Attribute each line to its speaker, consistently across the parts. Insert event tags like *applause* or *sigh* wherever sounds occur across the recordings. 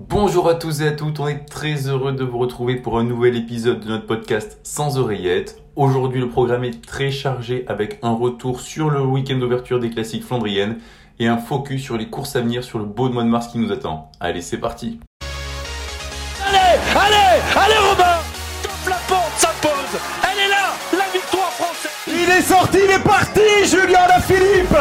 Speaker 1: Bonjour à tous et à toutes, on est très heureux de vous retrouver pour un nouvel épisode de notre podcast Sans oreillette. Aujourd'hui le programme est très chargé avec un retour sur le week-end d'ouverture des classiques flandriennes et un focus sur les courses à venir sur le beau mois de mars qui nous attend. Allez c'est parti.
Speaker 2: Allez, allez, allez Robin. Top la porte s'impose. Elle est là, la victoire française.
Speaker 3: Il est sorti, il est parti, Julien Lafilippe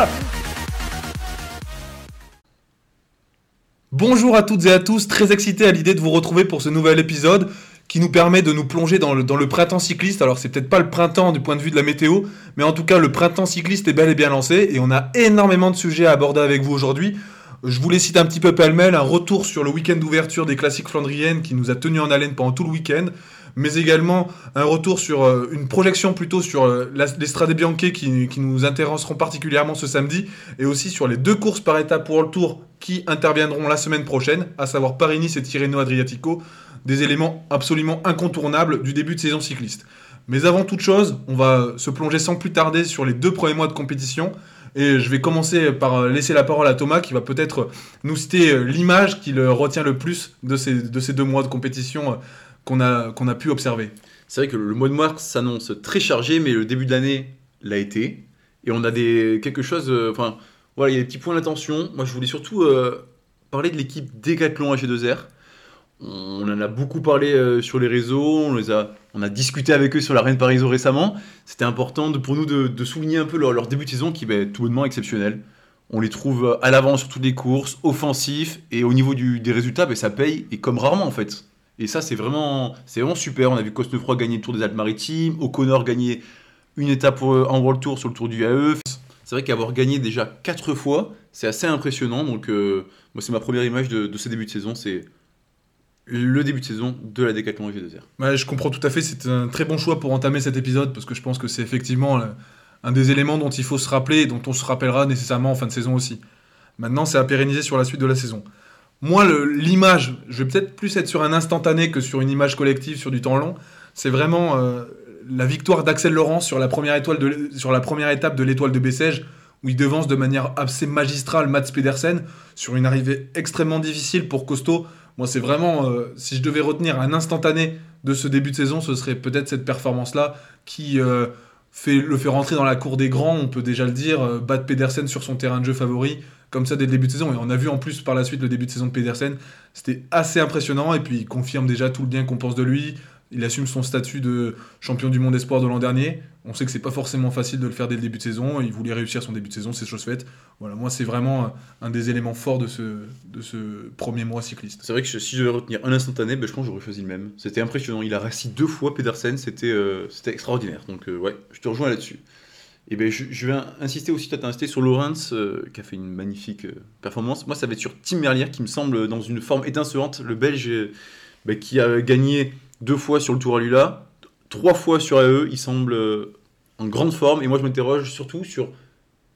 Speaker 4: Bonjour à toutes et à tous, très excité à l'idée de vous retrouver pour ce nouvel épisode qui nous permet de nous plonger dans le, printemps cycliste. Alors c'est peut-être pas le printemps du point de vue de la météo, mais en tout cas le printemps cycliste est bel et bien lancé et on a énormément de sujets à aborder avec vous aujourd'hui. Je vous les cite un petit peu pêle-mêle, un retour sur le week-end d'ouverture des classiques flandriennes qui nous a tenu en haleine pendant tout le week-end, mais également un retour sur euh, une projection plutôt sur euh, la- les Strade Bianche qui, nous intéresseront particulièrement ce samedi, et aussi sur les deux courses par étapes pour le Tour qui interviendront la semaine prochaine, à savoir Paris-Nice et Tirreno Adriatico, des éléments absolument incontournables du début de saison cycliste. Mais avant toute chose, on va se plonger sans plus tarder sur les deux premiers mois de compétition. Et je vais commencer par laisser la parole à Thomas qui va peut-être nous citer l'image qui le retient le plus de ces deux mois de compétition qu'on a, a pu observer.
Speaker 5: C'est vrai que le mois de mars s'annonce très chargé, mais le début de l'année l'a été. Et on a des, quelque chose. euh, Enfin, voilà, il y a des petits points d'attention. Moi, je voulais surtout euh, parler de l'équipe Decathlon AG2R. On en a beaucoup parlé euh, sur les réseaux, on, les a, on a discuté avec eux sur la Reine Pariso récemment. C'était important pour nous de, de souligner un peu leur, début de saison qui est tout bonnement exceptionnel. On les trouve à l'avant sur toutes les courses, offensifs, et au niveau du- des résultats, ben, ça paye, et comme rarement en fait. Et ça, c'est vraiment, c'est vraiment super. On a vu Cosnefroy gagner le Tour des Alpes-Maritimes, O'Connor gagner une étape euh, en World Tour sur le Tour du AE. C'est vrai qu'avoir gagné déjà quatre fois, c'est assez impressionnant. Donc, euh, moi, c'est ma première image de, de ce début de saison. C'est le début de saison de la Décathlon G2R.
Speaker 4: Ouais, je comprends tout à fait, c'est un très bon choix pour entamer cet épisode parce que je pense que c'est effectivement euh, un des éléments dont il faut se rappeler et dont on se rappellera nécessairement en fin de saison aussi. Maintenant, c'est à pérenniser sur la suite de la saison. Moi, l'image, je vais peut-être plus être sur un instantané que sur une image collective sur du temps long. C'est vraiment euh, la victoire d'Axel Laurence sur la première, étoile sur la première étape de l'étoile de Bessèges, où il devance de manière assez magistrale Mats Pedersen sur une arrivée extrêmement difficile pour Costaud. Moi, c'est vraiment, euh, si je devais retenir un instantané de ce début de saison, ce serait peut-être cette performance-là qui euh, le fait rentrer dans la cour des grands, on peut déjà le dire, battre Pedersen sur son terrain de jeu favori, comme ça dès le début de saison. Et on a vu en plus par la suite le début de saison de Pedersen, c'était assez impressionnant, et puis il confirme déjà tout le bien qu'on pense de lui. Il assume son statut de champion du monde espoir de l'an dernier. On sait que c'est pas forcément facile de le faire dès le début de saison. Il voulait réussir son début de saison, c'est chose faite. Voilà, moi c'est vraiment un des éléments forts de ce, premier mois cycliste.
Speaker 5: C'est vrai que si je devais retenir un instantané, ben, je pense que j'aurais choisi le même. C'était impressionnant. Il a réussi deux fois Pedersen, c'était euh, extraordinaire. Donc, euh, ouais, je te rejoins là-dessus. Et ben, je, je vais insister aussi, toi, t'as insisté sur Lawrence, euh, qui a fait une magnifique euh, performance. Moi, ça va être sur Tim Merlier, qui me semble dans une forme étincelante. Le Belge euh, ben, qui a gagné deux fois sur le Tour à Lula, trois fois sur AE. Il semble en grande forme. Et moi, je m'interroge surtout sur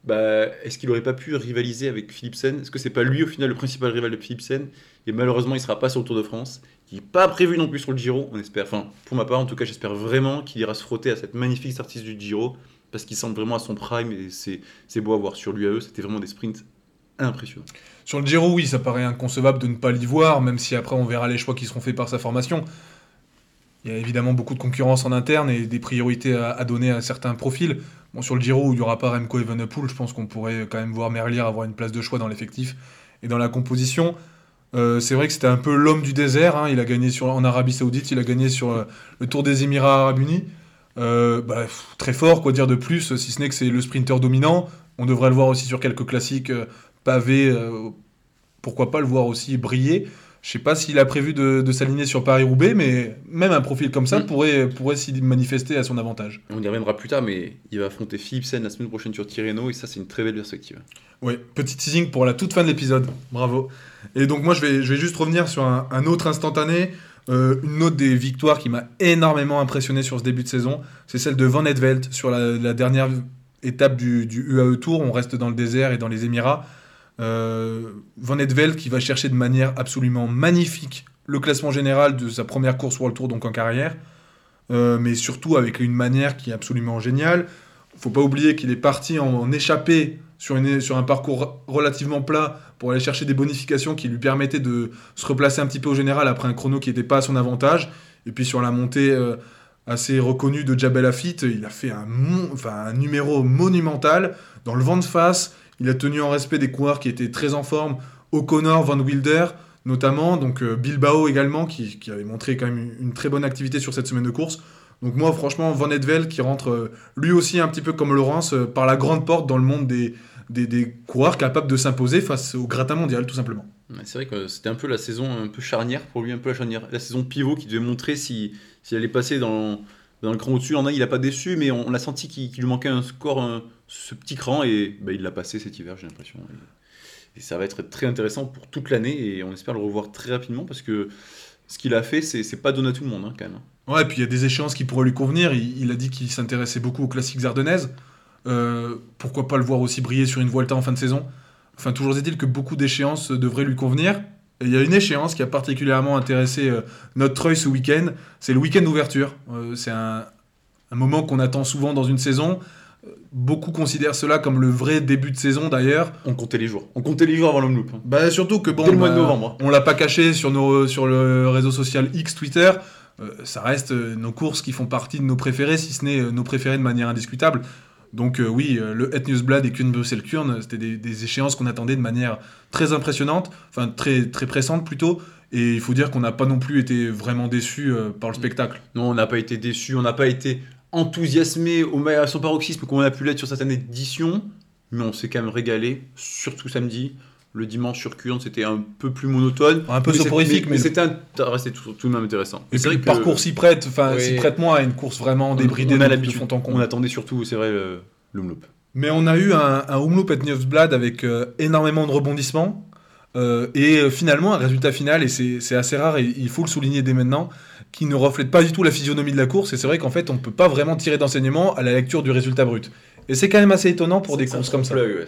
Speaker 5: bah, est-ce qu'il aurait pas pu rivaliser avec Philipsen Est-ce que c'est pas lui au final le principal rival de Philipsen Et malheureusement, il sera pas sur le Tour de France, qui n'est pas prévu non plus sur le Giro. On espère, enfin, pour ma part, en tout cas, j'espère vraiment qu'il ira se frotter à cette magnifique artiste du Giro, parce qu'il semble vraiment à son prime et c'est beau à voir. Sur l'UAE, c'était vraiment des sprints impressionnants.
Speaker 4: Sur le Giro, oui, ça paraît inconcevable de ne pas l'y voir, même si après on verra les choix qui seront faits par sa formation. Il y a évidemment beaucoup de concurrence en interne et des priorités à, donner à certains profils. Bon, sur le Giro, où il n'y aura pas Remco Evenepoel, je pense qu'on pourrait quand même voir Merlier avoir une place de choix dans l'effectif et dans la composition. Euh, c'est vrai que c'était un peu l'homme du désert. hein. Il a gagné en Arabie Saoudite, il a gagné sur euh, le Tour des Émirats Arabes Unis. Euh, bah, pff, très fort, quoi dire de plus, si ce n'est que c'est le sprinter dominant. On devrait le voir aussi sur quelques classiques euh, pavés. euh, pourquoi pas le voir aussi briller Je sais pas s'il a prévu de, de s'aligner sur Paris-Roubaix, mais même un profil comme ça
Speaker 5: Mm.
Speaker 4: pourrait, pourrait s'y manifester à son avantage.
Speaker 5: On y reviendra plus tard, mais il va affronter Philipsen la semaine prochaine sur Tirreno, et ça, c'est une très belle perspective.
Speaker 4: Oui, petit teasing pour la toute fin de l'épisode. Bravo. Et donc moi, je vais, je vais juste revenir sur un, un autre instantané. Euh, une autre des victoires qui m'a énormément impressionné sur ce début de saison, c'est celle de Van Edveld sur la, dernière étape du, UAE Tour. On reste dans le désert et dans les Émirats. Euh, Van Edveld qui va chercher de manière absolument magnifique le classement général de sa première course World Tour donc en carrière, Euh, mais surtout avec une manière qui est absolument géniale. Faut pas oublier qu'il est parti en, en échappée sur, une, sur un parcours relativement plat pour aller chercher des bonifications qui lui permettaient de se replacer un petit peu au général après un chrono qui n'était pas à son avantage. Et puis sur la montée euh, assez reconnue de Jabel Lafitte, il a fait un, numéro monumental dans le vent de face. Il a tenu en respect des coureurs qui étaient très en forme, O'Connor, Van Wilder notamment, donc euh, Bilbao également, qui, avait montré quand même une, très bonne activité sur cette semaine de course. Donc moi, franchement, Van Edvel qui rentre euh, lui aussi un petit peu comme Laurence par la grande porte dans le monde des, des, des coureurs capables de s'imposer face au gratin mondial, tout simplement.
Speaker 5: C'est vrai que c'était un peu la saison un peu charnière pour lui, un peu la charnière. La saison pivot qui devait montrer si, si elle allait passer dans, dans le cran au-dessus. En a, il a pas déçu, mais on, on a senti qu'il lui manquait un score, un- ce petit cran, et bah, il l'a passé cet hiver, j'ai l'impression. Et, et ça va être très intéressant pour toute l'année, et on espère le revoir très rapidement, parce que ce qu'il a fait, c'est c'est pas donné à tout le monde, hein, quand même.
Speaker 4: Ouais, et puis il y a des échéances qui pourraient lui convenir. Il, il a dit qu'il s'intéressait beaucoup aux classiques ardennaises. Euh, pourquoi pas le voir aussi briller sur une Vuelta en fin de saison? Enfin, toujours est-il que beaucoup d'échéances devraient lui convenir. Et il y a une échéance qui a particulièrement intéressé euh, notre treuil ce week-end. C'est le week-end d'ouverture. Euh, c'est un, un moment qu'on attend souvent dans une saison. Beaucoup considèrent cela comme le vrai début de saison d'ailleurs.
Speaker 5: On comptait les jours. On comptait les jours avant l'homme loop. hein.
Speaker 4: Bah surtout que bon,
Speaker 5: Dès le mois de
Speaker 4: bah,
Speaker 5: novembre.
Speaker 4: on l'a pas caché sur nos sur le réseau social X Twitter. euh, ça reste nos courses qui font partie de nos préférés, si ce n'est nos préférés de manière indiscutable. Donc euh, oui, euh, le Het Newsblad et Kuhn Bruxelles Kurn, c'était des, des échéances qu'on attendait de manière très impressionnante, enfin très très pressante plutôt. Et il faut dire qu'on n'a pas non plus été vraiment déçus euh, par le spectacle.
Speaker 5: Non, on n'a pas été déçus, on n'a pas été enthousiasmé au à son paroxysme comme on a pu l'être sur certaines éditions, mais on s'est quand même régalé, surtout samedi. Le dimanche sur Kurn, c'était un peu plus monotone.
Speaker 4: Un peu
Speaker 5: Mais
Speaker 4: soporifique,
Speaker 5: mais,
Speaker 4: mais-
Speaker 5: c'était restait tout, tout de même intéressant.
Speaker 4: Et
Speaker 5: c'est vrai
Speaker 4: le
Speaker 5: que
Speaker 4: parcours s'y prête, enfin
Speaker 5: Oui.
Speaker 4: s'y prête moins à une course vraiment
Speaker 5: on,
Speaker 4: débridée
Speaker 5: on
Speaker 4: de-
Speaker 5: a
Speaker 4: de
Speaker 5: l'habitude. On attendait surtout, c'est vrai, le l'Umloop.
Speaker 4: Mais on a eu un, un Umloop et Newsblad avec euh, énormément de rebondissements. euh, et euh, finalement, un résultat final, et c'est c'est assez rare, et il faut le souligner dès maintenant, qui ne reflète pas du tout la physionomie de la course. Et c'est vrai qu'en fait, on ne peut pas vraiment tirer d'enseignement à la lecture du résultat brut. Et c'est quand même assez étonnant pour des courses comme ça.
Speaker 5: ouais,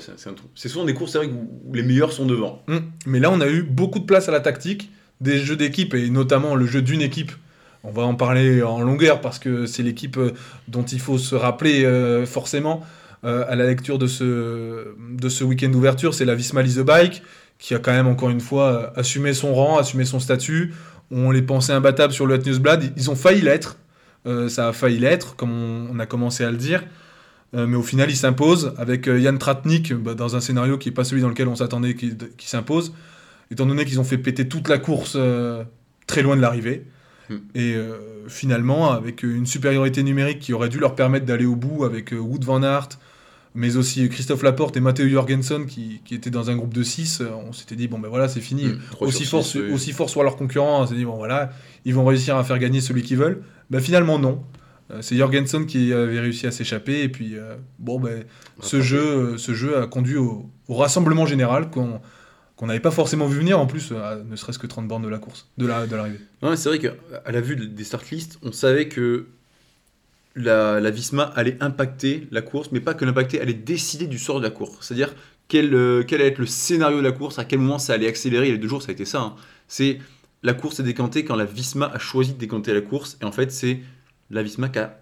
Speaker 5: c'est- souvent des courses, c'est vrai, où les meilleurs sont devant.
Speaker 4: Hum. Mais là, on a eu beaucoup de place à la tactique, des jeux d'équipe, et notamment le jeu d'une équipe. On va en parler en longueur parce que c'est l'équipe euh, dont il faut se rappeler euh, forcément euh, à la lecture de ce, de ce week-end d'ouverture. C'est la Visma a Bike qui a quand même encore une fois assumé son rang, assumé son statut. On les pensait imbattables sur le Hot Newsblad. Ils ont failli l'être. Euh, ça a failli l'être, comme on, on a commencé à le dire. Euh, mais au final, ils s'imposent avec euh, Yann Tratnik bah, dans un scénario qui n'est pas celui dans lequel on s'attendait qu'il qu'il s'impose, étant donné qu'ils ont fait péter toute la course euh, très loin de l'arrivée.
Speaker 5: Hmm.
Speaker 4: Et euh, finalement, avec une supériorité numérique qui aurait dû leur permettre d'aller au bout avec euh, Wood Van Aert, mais aussi Christophe Laporte et Matteo Jorgensen qui, qui étaient dans un groupe de 6, on s'était dit, bon ben voilà, c'est fini.
Speaker 5: Trois
Speaker 4: aussi, fort,
Speaker 5: six, oui.
Speaker 4: aussi fort soit leurs concurrents, on s'est dit, bon voilà, ils vont réussir à faire gagner celui qu'ils veulent. Ben, finalement, non. Euh, C'est Jorgensen qui avait réussi à s'échapper, et puis, euh, bon, ben, ce jeu, euh, ce jeu a conduit au, au rassemblement général qu'on qu'on n'avait pas forcément vu venir, en plus, à ne serait-ce que 30 bornes de la course, de la- de l'arrivée.
Speaker 5: Non, mais c'est vrai qu'à la vue des start list, on savait que la, la Visma allait impacter la course, mais pas que l'impacter, allait décider du sort de la course. C'est-à-dire quel, euh, quel allait être le scénario de la course, à quel moment ça allait accélérer. Et les deux jours, ça a été ça. hein. C'est la course s'est décantée quand la Visma a choisi de décanter la course. Et en fait, c'est la Visma qui a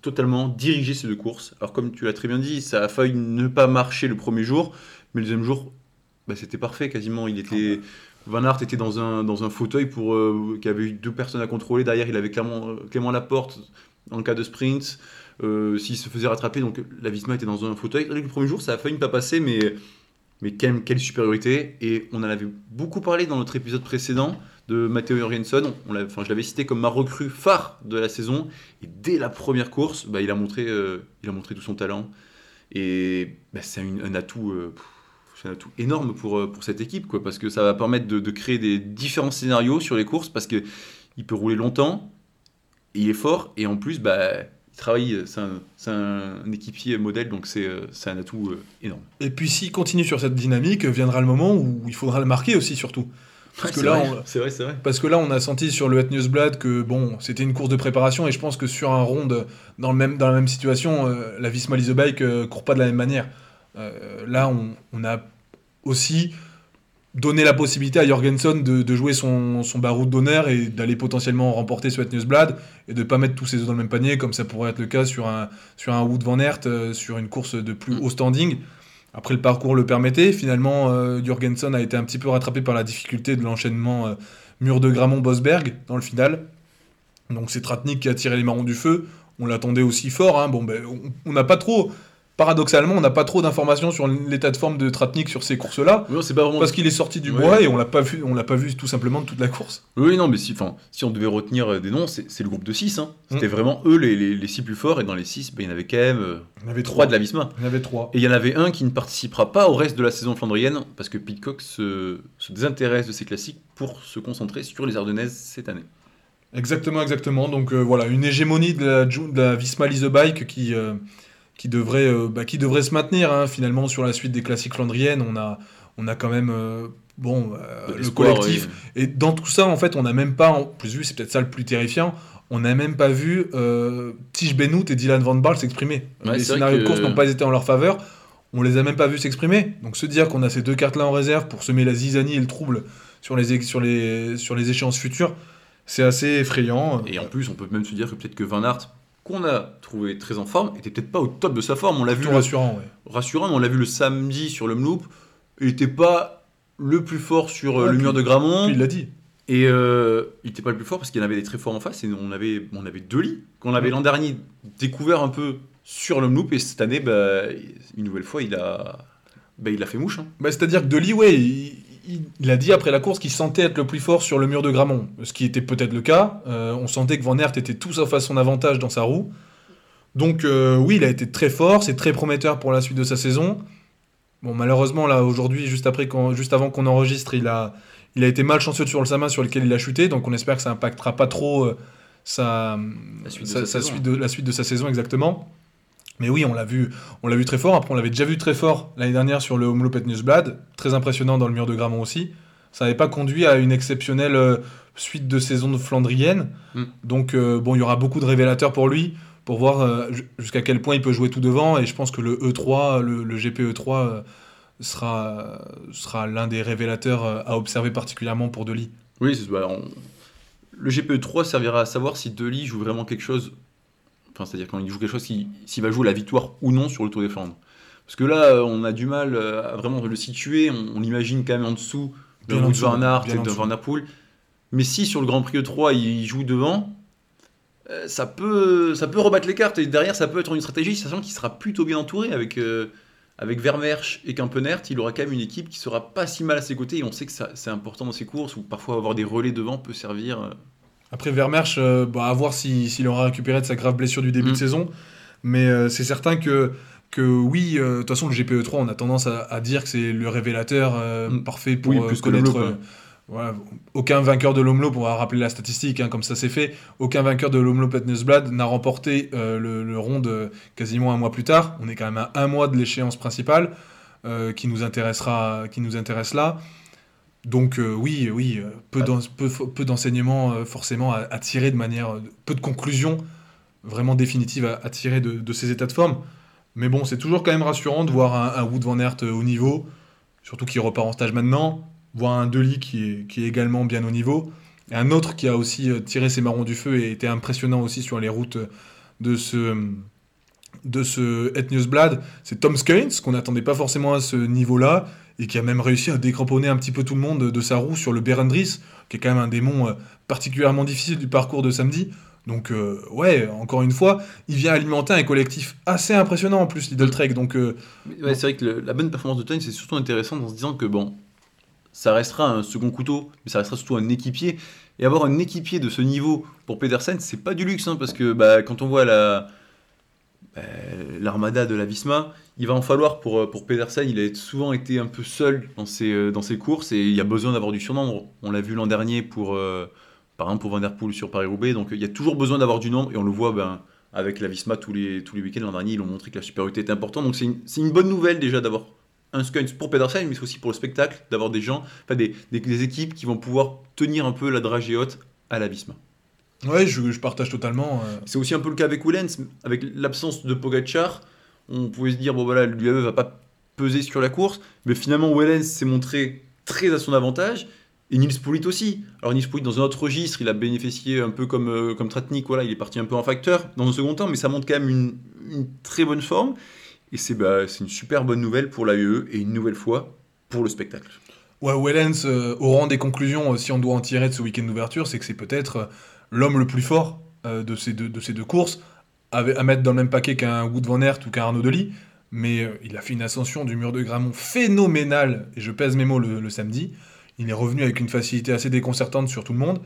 Speaker 5: totalement dirigé ces deux courses. Alors, comme tu l'as très bien dit, ça a failli ne pas marcher le premier jour, mais le deuxième jour, bah, c'était parfait quasiment. Il était. Van Aert était dans un, dans un fauteuil pour, euh, qui avait eu deux personnes à contrôler. Derrière, il avait Clément, euh, Clément Laporte en cas de sprint. Euh, S'il se faisait rattraper, donc la Visma était dans un fauteuil. Le premier jour, ça a failli ne pas passer, mais, mais même, quelle supériorité. Et on en avait beaucoup parlé dans notre épisode précédent de Matteo Jorgensen. On enfin, je l'avais cité comme ma recrue phare de la saison. Et dès la première course, bah, il, a montré, euh, il a montré tout son talent. Et bah, c'est un, atout. euh, un atout énorme pour, euh, pour cette équipe, quoi, parce que ça va permettre de, créer des différents scénarios sur les courses, parce que il peut rouler longtemps, et il est fort, et en plus, bah, il travaille, c'est un, un équipier modèle, donc c'est un atout énorme.
Speaker 4: Et puis, s'il continue sur cette dynamique, viendra le moment où il faudra le marquer aussi, surtout. Parce que là,
Speaker 5: vrai,
Speaker 4: on-
Speaker 5: vrai.
Speaker 4: Parce que là, on a senti sur le Het Newsblad que bon, c'était une course de préparation et je pense que sur un ronde, dans, le même, dans la même situation, euh, la Visma Lease a Bike euh, court pas de la même manière. Euh, là, on, on a aussi donné la possibilité à Jorgensen de, de jouer son, son baroud d'honneur et d'aller potentiellement remporter ce Het Newsblad et de pas mettre tous ses œufs dans le même panier comme ça pourrait être le cas sur un, sur un Wood Van Aert, euh, sur une course de plus
Speaker 5: Mm.
Speaker 4: haut standing. Après, le parcours le permettait. Finalement, euh, Jurgensen a été un petit peu rattrapé par la difficulté de l'enchaînement euh, mur de Gramont-Bosberg dans le final. Donc c'est Tratnik qui a tiré les marrons du feu. On l'attendait aussi fort. hein. Bon, ben, on- on n'a pas trop, paradoxalement, on n'a pas trop d'informations sur l'état de forme de Tratnik sur ces courses-là.
Speaker 5: Pas vraiment.
Speaker 4: Parce qu'il est sorti du
Speaker 5: Ouais.
Speaker 4: bois et on l'a pas vu, on l'a pas vu tout simplement de toute la course.
Speaker 5: Oui, non, mais si, enfin, si on devait retenir euh, des noms, c'est le groupe de 6. Hein. C'était
Speaker 4: Mm.
Speaker 5: vraiment eux les, les, les six plus forts, et dans les 6, il y en avait quand même euh,
Speaker 4: Il y avait
Speaker 5: trois
Speaker 4: trois
Speaker 5: de la Visma.
Speaker 4: Il y en avait trois.
Speaker 5: Et il y en avait un qui ne participera pas au reste de la saison flandrienne, parce que Pitcock se, se désintéresse de ses classiques pour se concentrer sur les Ardennaises cette année.
Speaker 4: Exactement, exactement. Donc euh, voilà, une hégémonie de la, de la Visma Bike qui, euh, qui, devrait, euh, bah, qui devrait se maintenir hein, finalement sur la suite des classiques flandriennes. On a, on a quand même euh, bon, euh, le collectif.
Speaker 5: oui.
Speaker 4: Et dans tout ça, en fait, on n'a même pas, en plus vu, c'est peut-être ça le plus terrifiant, on n'a même pas vu Tige Benoît et Dylan Van Baal s'exprimer.
Speaker 5: Ouais,
Speaker 4: les scénarios de course n'ont pas été en leur faveur. On les a même pas vus s'exprimer. Donc se dire qu'on a ces deux cartes-là en réserve pour semer la zizanie et le trouble sur les, sur les, sur les échéances futures, c'est assez effrayant.
Speaker 5: Et en plus, on peut même se dire que peut-être que Van Aert, qu'on a trouvé très en forme, était peut-être pas au top de sa forme. On l'a vu le-
Speaker 4: rassurant, ouais.
Speaker 5: rassurant, mais on l'a vu le samedi sur le Mloop. Il n'était pas le plus fort sur euh,
Speaker 4: Ouais,
Speaker 5: le
Speaker 4: puis-
Speaker 5: mur de Gramont.
Speaker 4: Puis il l'a dit.
Speaker 5: Et euh, il n'était pas le plus fort parce qu'il y en avait des très forts en face. Et on avait, on avait deux lits qu'on avait
Speaker 4: Mm.
Speaker 5: l'an dernier découvert un peu sur le Mloop. Et cette année, bah, une nouvelle fois, il a, bah, il a fait mouche. hein.
Speaker 4: Bah, C'est-à-dire que Deli, ouais, il, il- a dit après la course qu'il sentait être le plus fort sur le mur de Gramont, ce qui était peut-être le cas. Euh, on sentait que Van Aert était tout sauf à son avantage dans sa roue. Donc euh, oui, il a été très fort, c'est très prometteur pour la suite de sa saison. Bon, malheureusement, là, aujourd'hui, juste, après juste avant qu'on enregistre, il a, il a été malchanceux sur le Sama sur lequel il a chuté, donc on espère que ça impactera pas trop euh, sa,
Speaker 5: La suite de
Speaker 4: sa-
Speaker 5: sa
Speaker 4: sa
Speaker 5: saison.
Speaker 4: suite de, la suite de sa saison exactement. Mais oui, on l'a vu, on l'a vu très fort. Après, on l'avait déjà vu très fort l'année dernière sur le Omloop Newsblad, très impressionnant dans le mur de Gramont aussi. Ça n'avait pas conduit à une exceptionnelle euh, suite de saison de flandrienne.
Speaker 5: Mm.
Speaker 4: Donc, euh, bon, il y aura beaucoup de révélateurs pour lui, pour voir euh, ju- jusqu'à quel point il peut jouer tout devant. Et je pense que le E3, le, le GPE3, euh, sera, sera l'un des révélateurs à observer particulièrement pour Deli.
Speaker 5: Oui, bah, on- le GPE3 servira à savoir si Deli joue vraiment quelque chose. Enfin, c'est-à-dire quand il joue quelque chose, s'il va jouer la victoire ou non sur le Tour des Flandres. Parce que là, on a du mal euh, à vraiment le situer. On, on imagine quand même en dessous de
Speaker 4: dessous,
Speaker 5: Van Aert et de. Van Der Poel. Mais si sur le Grand Prix E3, il joue devant, euh, ça, peut, ça peut rebattre les cartes. Et derrière, ça peut être une stratégie, sachant qu'il sera plutôt bien entouré avec. euh, avec Vermersch et Kempenert, il aura quand même une équipe qui sera pas si mal à ses côtés. Et on sait que c'est important dans ces courses où parfois avoir des relais devant peut servir.
Speaker 4: Après Vermersch, euh, bah, à voir si- s'il aura récupéré de sa grave blessure du début
Speaker 5: Mm.
Speaker 4: de saison. Mais euh, c'est certain que, que oui, euh, de toute façon, le GPE3, on a tendance à, à dire que c'est le révélateur euh,
Speaker 5: Mm.
Speaker 4: parfait pour
Speaker 5: Oui, plus
Speaker 4: connaître. Voilà, aucun vainqueur de l'Omloop, on va rappeler la statistique, hein, comme ça c'est fait, aucun vainqueur de l'Omloop Etnesblad n'a remporté le, le ronde quasiment un mois plus tard. On est quand même à un mois de l'échéance principale qui, nous intéressera, qui nous intéresse là. Donc euh, oui, oui, euh, peu, d'en- peu, peu d'enseignements euh, forcément à, tirer de manière, peu de conclusions vraiment définitives à, tirer de, ces états de forme. Mais bon, c'est toujours quand même rassurant de voir un, Wood Van Aert au niveau, surtout qu'il repart en stage maintenant, voir un Deli qui est, également bien au niveau, et un autre qui a aussi tiré ses marrons du feu et été impressionnant aussi sur les routes de ce, de ce Nieuwsblad, c'est Tom Skeins, qu'on n'attendait pas forcément à ce niveau-là, et qui a même réussi à décramponner un petit peu tout le monde de, sa roue sur le Berendries, qui est quand même un démon euh, particulièrement difficile du parcours de samedi. Donc euh, ouais, encore une fois, il vient alimenter un collectif assez impressionnant en plus, Lidl Trek. Donc euh,
Speaker 5: c'est vrai que la bonne performance de Toyn, c'est surtout intéressant en se disant que bon, ça restera un second couteau, mais ça restera surtout un équipier. Et avoir un équipier de ce niveau pour Pedersen, c'est pas du luxe, hein, parce que bah, quand on voit la bah, l'armada de la Visma, il va en falloir pour, euh, pour Pedersen. Il a souvent été un peu seul dans ses, euh, dans ses courses et il y a besoin d'avoir du surnombre. On l'a vu l'an dernier pour, euh, par exemple, pour Van Der Poel sur Paris-Roubaix. Donc il y a toujours besoin d'avoir du nombre et on le voit ben, avec la Visma tous les, tous les week-ends. L'an dernier, ils ont montré que la supériorité était importante. Donc c'est une, une bonne nouvelle déjà d'avoir un Skuns pour Pedersen, mais c'est aussi pour le spectacle, d'avoir des gens, enfin des, des, des équipes qui vont pouvoir tenir un peu la dragée haute à la Visma.
Speaker 4: ouais, je, je partage totalement. euh,
Speaker 5: C'est aussi un peu le cas avec Willens, avec l'absence de Pogacar. On pouvait se dire, bon voilà, l'UAE va pas peser sur la course, mais finalement Willens s'est montré très à son avantage, et Nils Poulit aussi. Alors Nils Poulit, dans un autre registre, il a bénéficié un peu comme, euh, comme Tratnik, voilà, il est parti un peu en facteur dans un second temps, mais ça montre quand même une, très bonne forme. Et c'est bah, une super bonne nouvelle pour l'AE et une nouvelle fois pour le spectacle.
Speaker 4: Ouais, Wellens, euh, au rang des conclusions, euh, si on doit en tirer de ce week-end d'ouverture, c'est que c'est peut-être l'homme le plus fort de, ces deux, de ces deux courses, à, mettre dans le même paquet qu'un Wood Van Aert ou qu'un Arnaud Delis. Mais euh, il a fait une ascension du mur de Gramont phénoménale, et je pèse mes mots le, le samedi. Il est revenu avec une facilité assez déconcertante sur tout le monde.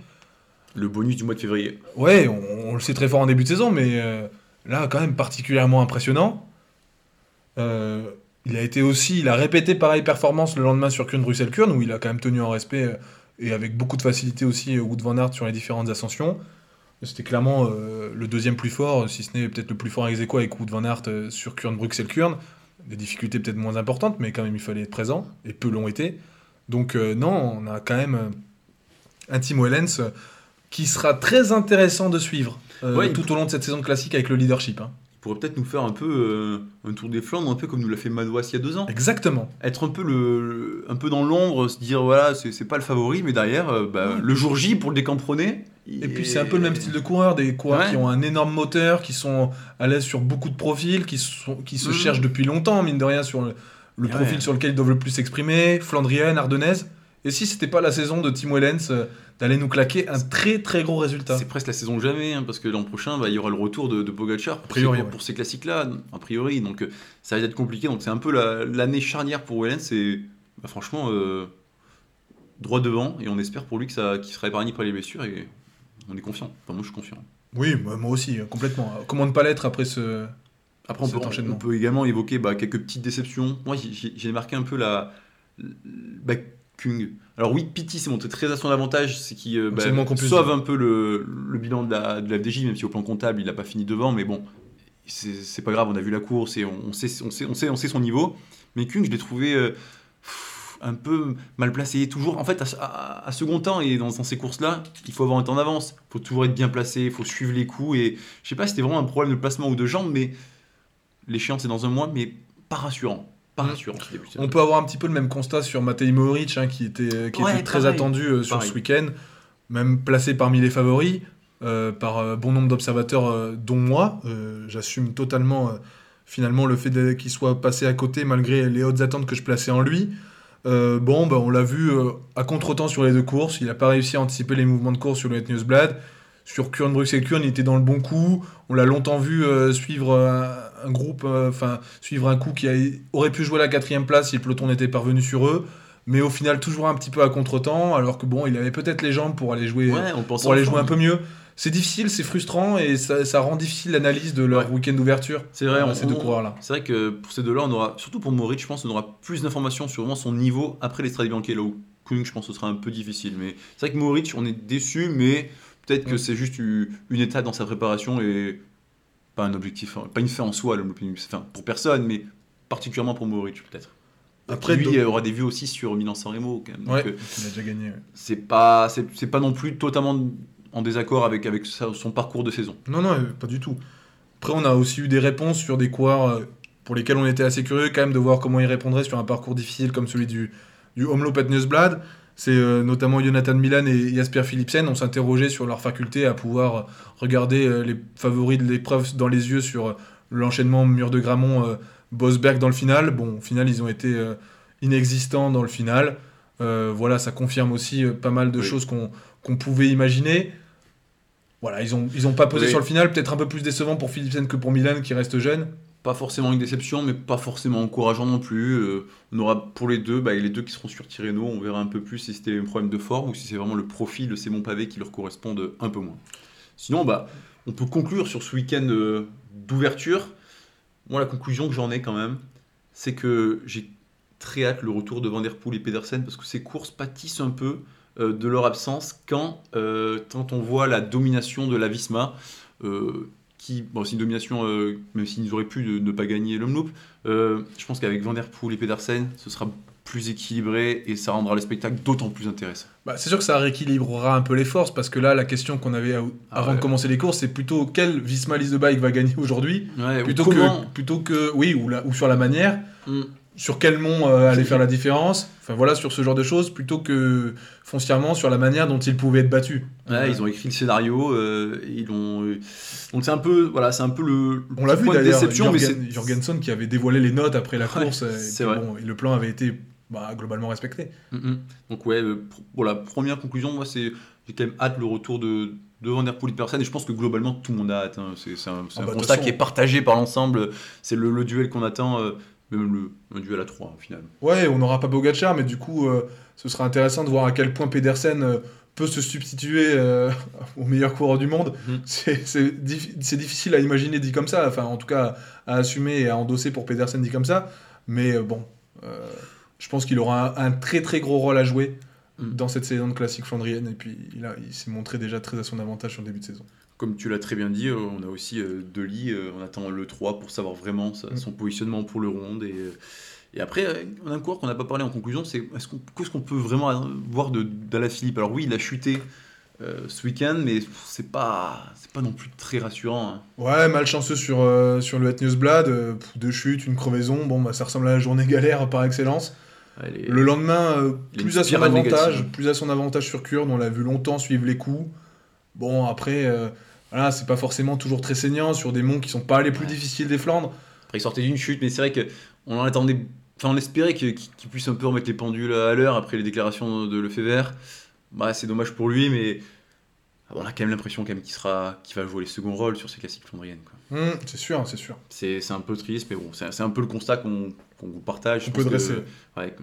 Speaker 5: Le bonus du mois de février.
Speaker 4: Ouais, on, on le sait très fort en début de saison, mais euh, là, quand même particulièrement impressionnant. Euh, il a été aussi, il a répété pareille performance le lendemain sur Kuhn Bruxelles Kuhn, où il a quand même tenu en respect et avec beaucoup de facilité aussi Wood Van Aert sur les différentes ascensions. C'était clairement euh, le deuxième plus fort, si ce n'est peut-être le plus fort ex aequo avec Wood Van Aert euh, sur Kuhn Bruxelles Kuhn. Des difficultés peut-être moins importantes, mais quand même il fallait être présent, et peu l'ont été. Donc euh, non, on a quand même un Tim Wellens qui sera très intéressant de suivre
Speaker 5: Ouais,
Speaker 4: tout au long de cette saison classique avec le leadership. hein.
Speaker 5: Il pourrait peut-être nous faire un peu un tour des Flandres, un peu comme nous l'a fait Madouas il y a deux ans.
Speaker 4: Exactement.
Speaker 5: Être un peu, le, un peu dans l'ombre, se dire voilà, c'est pas le favori, mais derrière, bah, le jour J pour le décamponner.
Speaker 4: Et puis c'est un peu le même style de coureur, des coureurs
Speaker 5: Ouais.
Speaker 4: qui ont un énorme moteur, qui sont à l'aise sur beaucoup de profils, qui, sont, qui se
Speaker 5: Mhm.
Speaker 4: cherchent depuis longtemps, mine de rien, sur le, le
Speaker 5: Et
Speaker 4: profil
Speaker 5: ouais.
Speaker 4: sur lequel ils doivent le plus s'exprimer, flandrienne, ardennaise. Et si c'était pas la saison de Tim Wellens euh, d'aller nous claquer un très très gros résultat
Speaker 5: C'est presque la saison jamais, hein, parce que l'an prochain, bah, il y aura le retour de, de Pogacar pour,
Speaker 4: priori,
Speaker 5: ces,
Speaker 4: ouais.
Speaker 5: pour ces classiques-là, a priori. Donc euh, ça risque d'être compliqué. Donc c'est un peu la- l'année charnière pour Wellens. Et bah, franchement, euh, droit devant. Et on espère pour lui qu'il sera épargné par les blessures. Et on est confiant. Enfin, moi, je suis confiant.
Speaker 4: Oui, moi moi aussi, euh, complètement. Comment ne pas l'être après ce...
Speaker 5: Après, on
Speaker 4: Cet
Speaker 5: peut,
Speaker 4: enchaînement.
Speaker 5: on peut également évoquer bah, quelques petites déceptions. Moi, j'ai- marqué un peu la. Bah, Kung. Alors, oui, Pity s'est montré très à son avantage, c'est qu'il euh, bah, sauve un peu le, le bilan de la, de la FDJ, même si au plan comptable, il n'a pas fini devant, mais bon, c'est pas grave, on a vu la course et on, on sait, on, sait, on, sait, on sait son niveau. Mais Kung, je l'ai trouvé euh, un peu mal placé. Toujours, en fait, à, à- à second temps et dans, dans ces courses-là, il faut avoir un temps d'avance. Il faut toujours être bien placé, il faut suivre les coups. Et je sais pas si c'était vraiment un problème de placement ou de jambes, mais l'échéance est dans un mois, mais pas rassurant. Pas
Speaker 4: Mm.
Speaker 5: rassurant. ce début.
Speaker 4: On peut avoir un petit peu le même constat sur Matej Mohoric, hein, qui était, qui
Speaker 5: Ouais,
Speaker 4: était très
Speaker 5: pareil.
Speaker 4: attendu euh, sur
Speaker 5: Pareil.
Speaker 4: ce week-end, même placé parmi les favoris, euh, par euh, bon nombre d'observateurs, euh, dont moi. J'assume totalement, finalement, le fait qu'il soit passé à côté, malgré les hautes attentes que je plaçais en lui. Euh, bon, bah, on l'a vu euh, à contre-temps sur les deux courses. Il n'a pas réussi à anticiper les mouvements de course sur le Het Newsblad. Sur Kurn Bruxelles Kurn, il était dans le bon coup. On l'a longtemps vu euh, suivre un groupe, enfin suivre un coup qui a- aurait pu jouer la quatrième place si le peloton n'était parvenu sur eux. Mais au final, toujours un petit peu à contre-temps, alors que bon, il avait peut-être les jambes pour aller jouer,
Speaker 5: Ouais,
Speaker 4: pour aller jouer un peu mieux. C'est difficile, c'est frustrant et ça, ça rend difficile l'analyse de leur
Speaker 5: Ouais.
Speaker 4: week-end d'ouverture.
Speaker 5: C'est vrai, on-
Speaker 4: ces deux coureurs-là.
Speaker 5: C'est vrai que pour ces deux-là, on aura, surtout pour Maurice, je pense, on aura plus d'informations sur vraiment son niveau après les Strade Bianche. Là où Kung, je pense, que ce sera un peu difficile. Mais c'est vrai que Maurice, on est déçu, mais peut-être que c'est juste une étape dans sa préparation et pas un objectif, pas une fin en soi, le enfin, pour personne, mais particulièrement pour Maurice, peut-être.
Speaker 4: Après,
Speaker 5: lui
Speaker 4: donc-
Speaker 5: il aura des vues aussi sur Milan-San Remo, quand même. Donc,
Speaker 4: Ouais,
Speaker 5: euh,
Speaker 4: il a déjà gagné. ouais.
Speaker 5: c'est pas, c'est pas non plus totalement en désaccord avec, avec sa- son parcours de saison.
Speaker 4: Non, non, euh, pas du tout. Après, on a aussi eu des réponses sur des coureurs euh, pour lesquels on était assez curieux quand même de voir comment ils répondraient sur un parcours difficile comme celui du, du Newsblad. C'est euh, notamment Jonathan Milan et Jasper Philipsen. On s'interrogeait sur leur faculté à pouvoir regarder euh, les favoris de l'épreuve dans les yeux sur euh, l'enchaînement mur de Gramont, Bosberg dans le final. Bon, au final, ils ont été inexistants dans le final. Voilà, ça confirme aussi pas mal de
Speaker 5: Oui.
Speaker 4: choses qu'on qu'on pouvait imaginer. Voilà, ils ont, ils ont pas posé
Speaker 5: Oui.
Speaker 4: sur le final, peut-être un peu plus décevant pour Philipsen que pour Milan qui reste jeune.
Speaker 5: Pas forcément une déception, mais pas forcément encourageant non plus. Euh, on aura pour les deux, bah, les deux qui seront sur Tirreno, on verra un peu plus si c'était un problème de forme ou si c'est vraiment le profil de ces bons pavés qui leur correspondent un peu moins. Sinon, bah, on peut conclure sur ce week-end euh, d'ouverture. Moi, la conclusion que j'en ai quand même, c'est que j'ai très hâte le retour de Van Der Poel et Pedersen parce que ces courses pâtissent un peu de leur absence quand, euh, quand on voit la domination de la Visma. euh, qui, bon, c'est une domination, euh, même s'ils auraient pu ne, pas gagner l'Omloop. Euh, je pense qu'avec Van Der Poel et Pedersen, ce sera plus équilibré et ça rendra le spectacle d'autant plus intéressant.
Speaker 4: Bah, c'est sûr que ça rééquilibrera un peu les forces parce que là, la question qu'on avait
Speaker 5: Ah
Speaker 4: avant
Speaker 5: ouais.
Speaker 4: de commencer les courses, c'est plutôt quel Visma List de Bike va gagner aujourd'hui
Speaker 5: Ouais,
Speaker 4: plutôt que, plutôt que, oui, ou, la- ou sur la manière.
Speaker 5: Mm.
Speaker 4: Sur quel mont euh, allait faire la différence. Enfin voilà, sur ce genre de choses, plutôt que foncièrement sur la manière dont ils pouvaient être battus.
Speaker 5: Ouais,
Speaker 4: Euh,
Speaker 5: ils ont écrit le scénario, euh, ils l'ont. euh, donc c'est un peu, voilà, c'est un peu le.
Speaker 4: On l'a vu d'ailleurs,
Speaker 5: déception, mais
Speaker 4: Jürgen-
Speaker 5: c'est.
Speaker 4: Jorgensen qui avait dévoilé les notes après la
Speaker 5: Ouais,
Speaker 4: course, et,
Speaker 5: c'est
Speaker 4: puis
Speaker 5: vrai.
Speaker 4: bon, et le plan avait été bah, globalement respecté.
Speaker 5: Mhm. Donc ouais, pour, pour la première conclusion, moi c'est j'ai quand même hâte le retour de de Van Der Poel et je pense que globalement tout le monde a hâte. hein. C'est un,
Speaker 4: Ah
Speaker 5: un
Speaker 4: bah,
Speaker 5: constat qui est partagé par l'ensemble. C'est le, le duel qu'on attend, euh, même le, un duel à 3 au final.
Speaker 4: Ouais, on n'aura pas Bogacar, mais du coup, euh, ce sera intéressant de voir à quel point Pedersen euh, peut se substituer euh, *laughs* au meilleur coureur du monde.
Speaker 5: Mhm.
Speaker 4: C'est c'est diffi- c'est difficile à imaginer dit comme ça, enfin en tout cas à assumer et à endosser pour Pedersen dit comme ça, mais bon, je pense qu'il aura un, un très très gros rôle à jouer
Speaker 5: Mhm.
Speaker 4: dans cette saison de classique flandrienne, et puis il, il s'est montré déjà très à son avantage sur le début de saison.
Speaker 5: Comme tu l'as très bien dit, euh, on a aussi euh, Deli, euh, on attend le 3 pour savoir vraiment
Speaker 4: Mm.
Speaker 5: son positionnement pour le ronde. Et, euh, et après, on a un coureur qu'on n'a pas parlé en conclusion, c'est est-ce qu'on- qu'est-ce qu'on peut vraiment voir de Philippe? Alors oui, il a chuté euh, ce week-end, mais c'est pas, c'est pas non plus très rassurant. hein.
Speaker 4: Ouais, malchanceux sur, euh, sur le Het Newsblad, euh, deux chutes, une crevaison, bon bah ça ressemble à la journée galère par excellence. Le lendemain, plus à son avantage,
Speaker 5: négative.
Speaker 4: plus à son avantage sur Kurde, on l'a vu longtemps suivre les coups. Bon, après, euh, voilà, c'est pas forcément toujours très saignant sur des monts qui sont pas les plus
Speaker 5: Ouais.
Speaker 4: difficiles des Flandres.
Speaker 5: Après, il sortait d'une chute, mais c'est vrai qu'on en attendait. Enfin, on espérait qu'il puisse un peu remettre les pendules à l'heure après les déclarations de Lefebvre. Bah, c'est dommage pour lui, mais on a quand même l'impression qu'il sera, qu'il va jouer les seconds rôles sur ces classiques flandriennes.
Speaker 4: Hum, c'est sûr, c'est sûr.
Speaker 5: C'est un peu triste, mais bon, c'est un peu le constat qu'on qu'on vous partage.
Speaker 4: On peut
Speaker 5: que,
Speaker 4: dresser.
Speaker 5: ouais,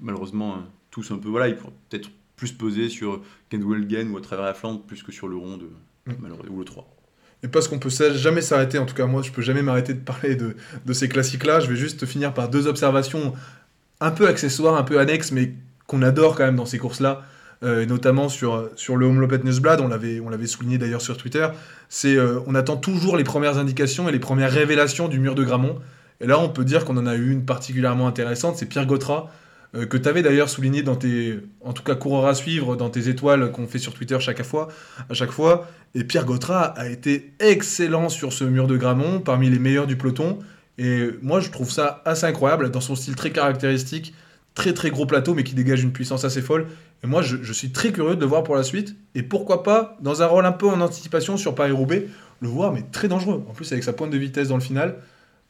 Speaker 5: malheureusement, hein, tous un peu. Voilà, ils pourraient peut-être plus peser sur Kendwelgen ou à travers la Flandre plus que sur le rond de,
Speaker 4: Mm.
Speaker 5: ou le 3.
Speaker 4: Et parce qu'on peut jamais s'arrêter, en tout cas moi je peux jamais m'arrêter de parler de, de ces classiques-là, je vais juste finir par deux observations un peu accessoires, un peu annexes, mais qu'on adore quand même dans ces courses-là, euh, et notamment sur, sur le Homelopet Newsblad, on l'avait, on l'avait souligné d'ailleurs sur Twitter, c'est euh, on attend toujours les premières indications et les premières révélations du mur de Gramont, et là on peut dire qu'on en a eu une particulièrement intéressante, c'est Pierre Gautra, euh, que tu avais d'ailleurs souligné dans tes, en tout cas coureurs à suivre, dans tes étoiles qu'on fait sur Twitter chaque fois, à chaque fois, et Pierre Gautra a été excellent sur ce mur de Gramont, parmi les meilleurs du peloton. Et moi, je trouve ça assez incroyable, dans son style très caractéristique, très très gros plateau, mais qui dégage une puissance assez folle. Et moi, je, je suis très curieux de le voir pour la suite. Et pourquoi pas, dans un rôle un peu en anticipation sur Paris-Roubaix, le voir, mais très dangereux. En plus, avec sa pointe de vitesse dans le final.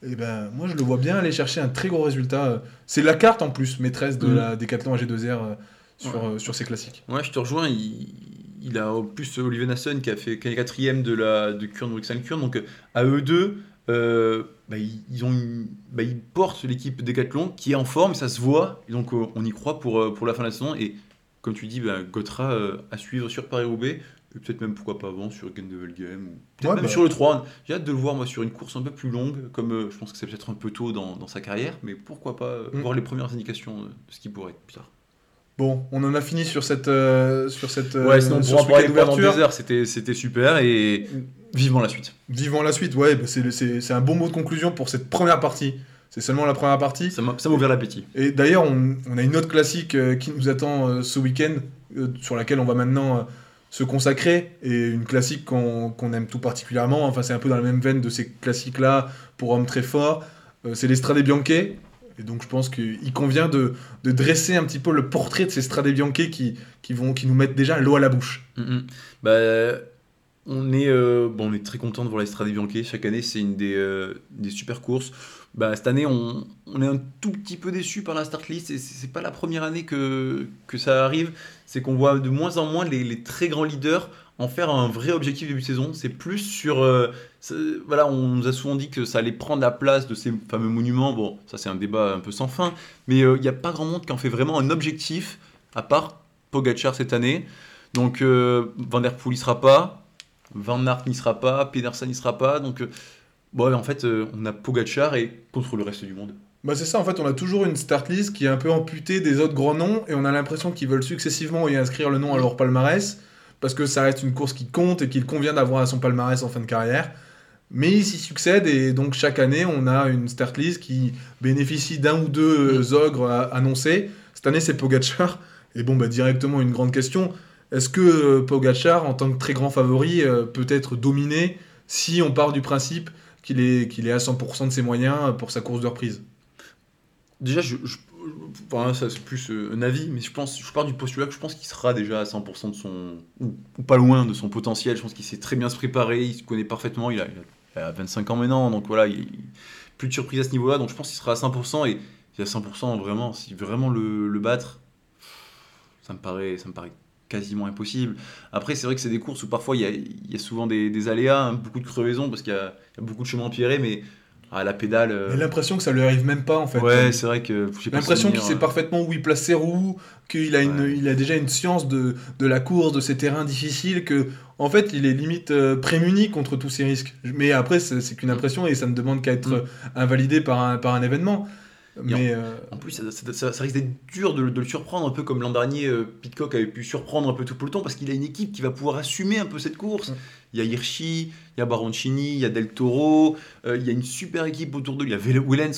Speaker 4: Et ben, moi, je le vois bien aller chercher un très gros résultat. C'est la carte en plus, maîtresse de
Speaker 5: Mhm.
Speaker 4: la Décathlon AG2R euh, sur,
Speaker 5: Ouais.
Speaker 4: euh, sur ces classiques.
Speaker 5: Ouais, je te rejoins. Il, il a en plus Olivier Nasson qui a fait qui est quatrième de la de Kurn Bruxelles Kurn. Donc euh, à eux deux, euh, bah, ils, ils ont une- bah, ils portent l'équipe Decathlon qui est en forme, ça se voit. Et donc euh, on y croit pour pour la fin de la saison. Et comme tu dis, bah, Gotra euh, à suivre sur Paris Roubaix. Et peut-être même pourquoi pas avant sur Game ou peut-être
Speaker 4: Ouais,
Speaker 5: même
Speaker 4: bah.
Speaker 5: sur le 3. J'ai hâte de le voir moi sur une course un peu plus longue, comme euh, je pense que c'est peut-être un peu tôt dans, dans sa carrière, mais pourquoi pas euh,
Speaker 4: Mm.
Speaker 5: voir les premières indications de ce qui pourrait être plus tard.
Speaker 4: Bon, on en a fini sur cette, euh, sur cette euh,
Speaker 5: Ouais, sinon on
Speaker 4: sur
Speaker 5: pourra
Speaker 4: ce
Speaker 5: deux heures, c'était c'était super et vivement la suite.
Speaker 4: Vivons la suite, ouais, bah, c'est- c'est c'est un bon mot de conclusion pour cette première partie. C'est seulement la première partie.
Speaker 5: Ça m'a ouvert l'appétit.
Speaker 4: Et d'ailleurs, on, on a une autre classique euh, qui nous attend euh, ce week-end, euh, sur laquelle on va maintenant euh, se consacrer, et une classique qu'on aime tout particulièrement. Enfin, c'est un peu dans la même veine de ces classiques-là pour hommes très forts. Euh, c'est les Strade. Et donc, je pense qu'il convient de, de dresser un petit peu le portrait de ces Strade Bianche qui, qui, vont, qui nous mettent déjà l'eau à la bouche.
Speaker 5: Mhm. Bah, on est euh, bon, on est très content de voir la Strade. Chaque année, c'est une des, euh, des super courses. Bah, cette année, on, est un tout petit peu déçu par la start list. Et c'est pas la première année que, que ça arrive. C'est qu'on voit de moins en moins les, très grands leaders en faire un vrai objectif début de saison. C'est plus sur. euh, voilà, on nous a souvent dit que ça allait prendre la place de ces fameux monuments. Bon, ça, c'est un débat un peu sans fin. Mais euh, il n'y a pas grand monde qui en fait vraiment un objectif, à part Pogachar cette année. Donc, euh, Van Der Poel n'y sera pas. Van Aert n'y sera pas. Pedersen n'y sera pas. Donc, euh, bon, en fait, euh, on a Pogachar et contre le reste du monde.
Speaker 4: Bah c'est ça, en fait, on a toujours une start list qui est un peu amputée des autres grands noms, et on a l'impression qu'ils veulent successivement y inscrire le nom à leur palmarès, parce que ça reste une course qui compte et qu'il convient d'avoir à son palmarès en fin de carrière. Mais ils s'y succèdent, et donc chaque année, on a une start list qui bénéficie d'un ou deux euh, ogres à- annoncés. Cette année, c'est Pogachar. Et bon, bah directement, une grande question. Est-ce que euh, Pogachar, en tant que très grand favori, peut être dominé si on part du principe qu'il est, qu'il est à 100% de ses moyens pour sa course de reprise
Speaker 5: déjà, ça c'est plus euh, un avis, mais je pense, je pars du postulat que je pense qu'il sera déjà à 100% de son, ou, pas loin de son potentiel. Je pense qu'il sait très bien se préparer, il se connaît parfaitement. Il a, il a- il a 25 ans maintenant, donc voilà, il, plus de surprise à ce niveau-là. Donc je pense qu'il sera à 100% et a 100% vraiment, si vraiment le, le battre, ça me paraît, ça me paraît quasiment impossible. Après, c'est vrai que c'est des courses où parfois il y a, il y a souvent des, des aléas, hein, beaucoup de crevaisons parce qu'il y, a il y a beaucoup de chemins empierrés, mais à la pédale. euh,
Speaker 4: J'ai l'impression que ça lui arrive même pas en fait.
Speaker 5: Ouais, c'est vrai que
Speaker 4: l'impression qu'il sait parfaitement où il place ses roues, qu'il a, une, il a déjà une science de, de la course, de ces terrains difficiles, que en fait il est limite euh, prémuni contre tous ces risques. Mais après, c'est qu'une impression et ça ne demande qu'à être
Speaker 5: Mm.
Speaker 4: euh, invalidé par un, par un événement.
Speaker 5: En-
Speaker 4: Mais euh,
Speaker 5: En plus, ça, ça- ça- ça risque d'être dur de, de le surprendre, un peu comme l'an dernier, euh, Pitcock avait pu surprendre un peu tout le peloton, parce qu'il a une équipe qui va pouvoir assumer un peu cette course. Il y a Hirschi, il y a Baroncini, il y a Del Toro, euh, il y a une super équipe autour de lui, il y a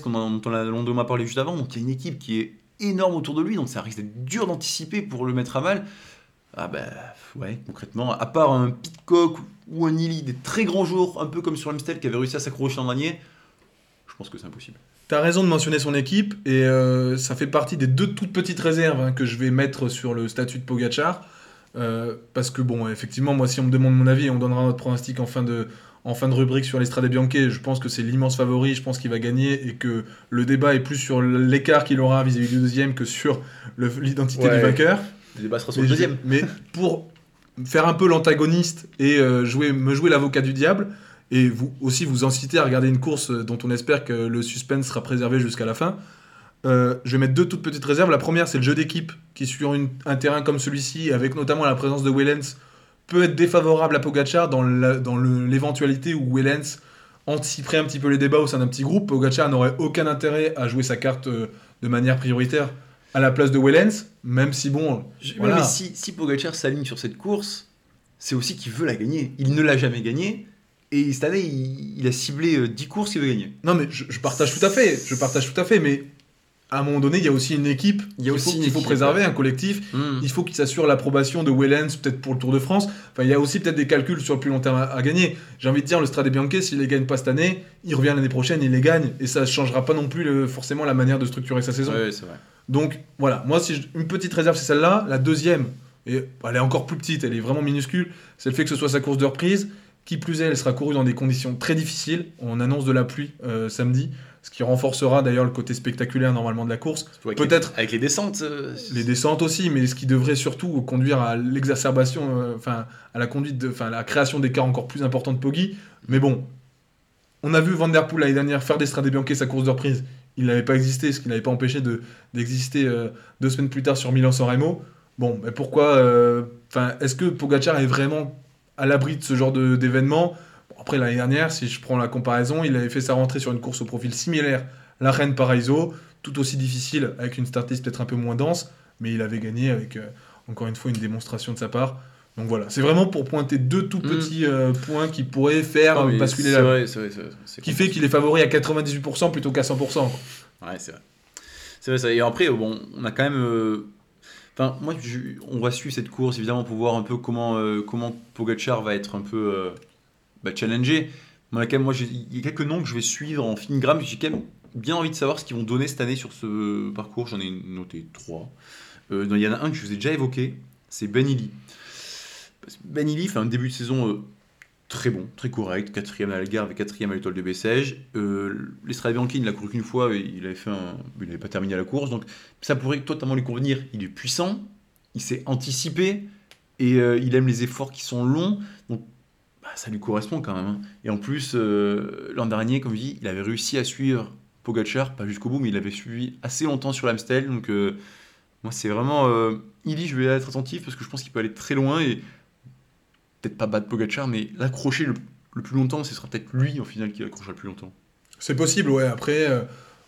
Speaker 5: en- dont on a, dont on m'a parlé juste avant, donc il y a une équipe qui est énorme autour de lui, donc ça risque d'être dur d'anticiper pour le mettre à mal. Ah ben, ouais, concrètement, à part un Pitcock ou un Nili, des très grands jours, un peu comme sur Amstel qui avait réussi à s'accrocher l'an dernier, je pense que c'est impossible.
Speaker 4: T'as raison de mentionner son équipe et euh, ça fait partie des deux toutes petites réserves hein, que je vais mettre sur le statut de Pogachar. Euh, parce que bon, effectivement, moi si on me demande mon avis, on donnera notre pronostic en fin de, en fin de rubrique sur l'Estrade Bianche. Je pense que c'est l'immense favori, je pense qu'il va gagner et que le débat est plus sur l'écart qu'il aura vis-à-vis du deuxième que sur l'identité
Speaker 5: Ouais.
Speaker 4: du vainqueur.
Speaker 5: Le débat sera sur le deuxième.
Speaker 4: Mais pour faire un peu l'antagoniste et euh, jouer, me jouer l'avocat du diable, et vous aussi vous inciter à regarder une course dont on espère que le suspense sera préservé jusqu'à la fin, euh, je vais mettre deux toutes petites réserves. La première, c'est le jeu d'équipe qui, sur une- un terrain comme celui-ci, avec notamment la présence de Wellens, peut être défavorable à Pogachar dans la- dans le- l'éventualité où Wellens anticiperait un petit peu les débats au sein d'un petit groupe. Pogachar n'aurait aucun intérêt à jouer sa carte euh, de manière prioritaire à la place de Wellens, même si bon,
Speaker 5: Je-
Speaker 4: Voilà.
Speaker 5: Mais si, si Pogacar s'aligne sur cette course, c'est aussi qu'il veut la gagner. Il ne l'a jamais gagnée. Et cette année, il, il a ciblé euh, 10 courses qu'il veut gagner.
Speaker 4: Non, mais je, je partage tout à fait. Je partage tout à fait. Mais à un moment donné, il y a aussi une équipe.
Speaker 5: Il y a
Speaker 4: qu'il
Speaker 5: aussi
Speaker 4: faut,
Speaker 5: une
Speaker 4: faut
Speaker 5: équipe,
Speaker 4: préserver,
Speaker 5: ouais.
Speaker 4: un collectif.
Speaker 5: Hmm.
Speaker 4: Il faut qu'il s'assure l'approbation de Wellens, peut-être pour le Tour de France. Enfin, il y a aussi peut-être des calculs sur le plus long terme à, à gagner. J'ai envie de dire, le Strade Bianche, s'il les gagne pas cette année, il revient l'année prochaine, il les gagne. Et ça ne changera pas non plus le- forcément la manière de structurer sa saison.
Speaker 5: Ouais, c'est vrai.
Speaker 4: Donc voilà, moi, si je- une petite réserve, c'est celle-là. La deuxième, et elle est encore plus petite, elle est vraiment minuscule, c'est le fait que ce soit sa course de reprise. Qui plus est, elle sera courue dans des conditions très difficiles. On annonce de la pluie euh, samedi, ce qui renforcera d'ailleurs le côté spectaculaire normalement de la course.
Speaker 5: Avec
Speaker 4: Peut-être-
Speaker 5: les- Avec les descentes. euh,
Speaker 4: Les descentes aussi, mais ce qui devrait surtout conduire à l'exacerbation, euh, enfin à la conduite, enfin à la création d'écarts encore plus importants de Poggi. Mais bon, on a vu Van Der Poel l'année dernière faire des Strade Bianche sa course de reprise. Il n'avait pas existé, ce qui n'avait pas empêché de- d'exister deux semaines plus tard sur Milan-San Remo. Bon, mais pourquoi Enfin, est-ce que Pogacar est vraiment à l'abri de ce genre d'événement Bon, Après l'année dernière, si je prends la comparaison, il avait fait sa rentrée sur une course au profil similaire, la Reine Paraiso, tout aussi difficile, avec une start list peut-être un peu moins dense, mais il avait gagné avec euh, encore une fois une démonstration de sa part. Donc voilà, c'est vraiment pour pointer deux tout
Speaker 5: Mm.
Speaker 4: petits euh, points qui pourraient faire
Speaker 5: ah,
Speaker 4: basculer la
Speaker 5: vrai,
Speaker 4: qui fait qu'il est favori à 98% plutôt qu'à 100%. quoi.
Speaker 5: Ouais, c'est vrai. C'est vrai, ça. Et après, bon, on a quand même. euh, Enfin, moi, on va suivre cette course évidemment pour voir un peu comment, euh, comment Pogacar va être un peu euh, bah, challengé. Moi, quand même, moi, il y a quelques noms que je vais suivre en filigrane. J'ai quand même bien envie de savoir ce qu'ils vont donner cette année sur ce parcours. J'en ai noté trois. Euh, Il y en a un que je vous ai déjà évoqué, c'est Ben Illy. Ben fait un début de saison euh, très bon, très correct, quatrième à l'Algarve et quatrième à l'étoile de Bessèges. Euh, L'Estrade Bianchi, il l'a couru qu'une fois, il il n'avait pas terminé la course, donc ça pourrait totalement lui convenir. Il est puissant, il s'est anticipé, et euh, il aime les efforts qui sont longs, donc bah, ça lui correspond quand même. hein. Et en plus, euh, l'an dernier, comme je dis, il avait réussi à suivre Pogacar, pas jusqu'au bout, mais il avait suivi assez longtemps sur l'Amstel, donc euh, moi c'est vraiment... Illy, je vais être attentif, parce que je pense qu'il peut aller très loin, et peut-être pas battre Pogacar, mais l'accrocher le, le plus longtemps, ce sera peut-être lui, en final, qui l'accrochera le plus longtemps.
Speaker 4: C'est possible, ouais. Après, euh,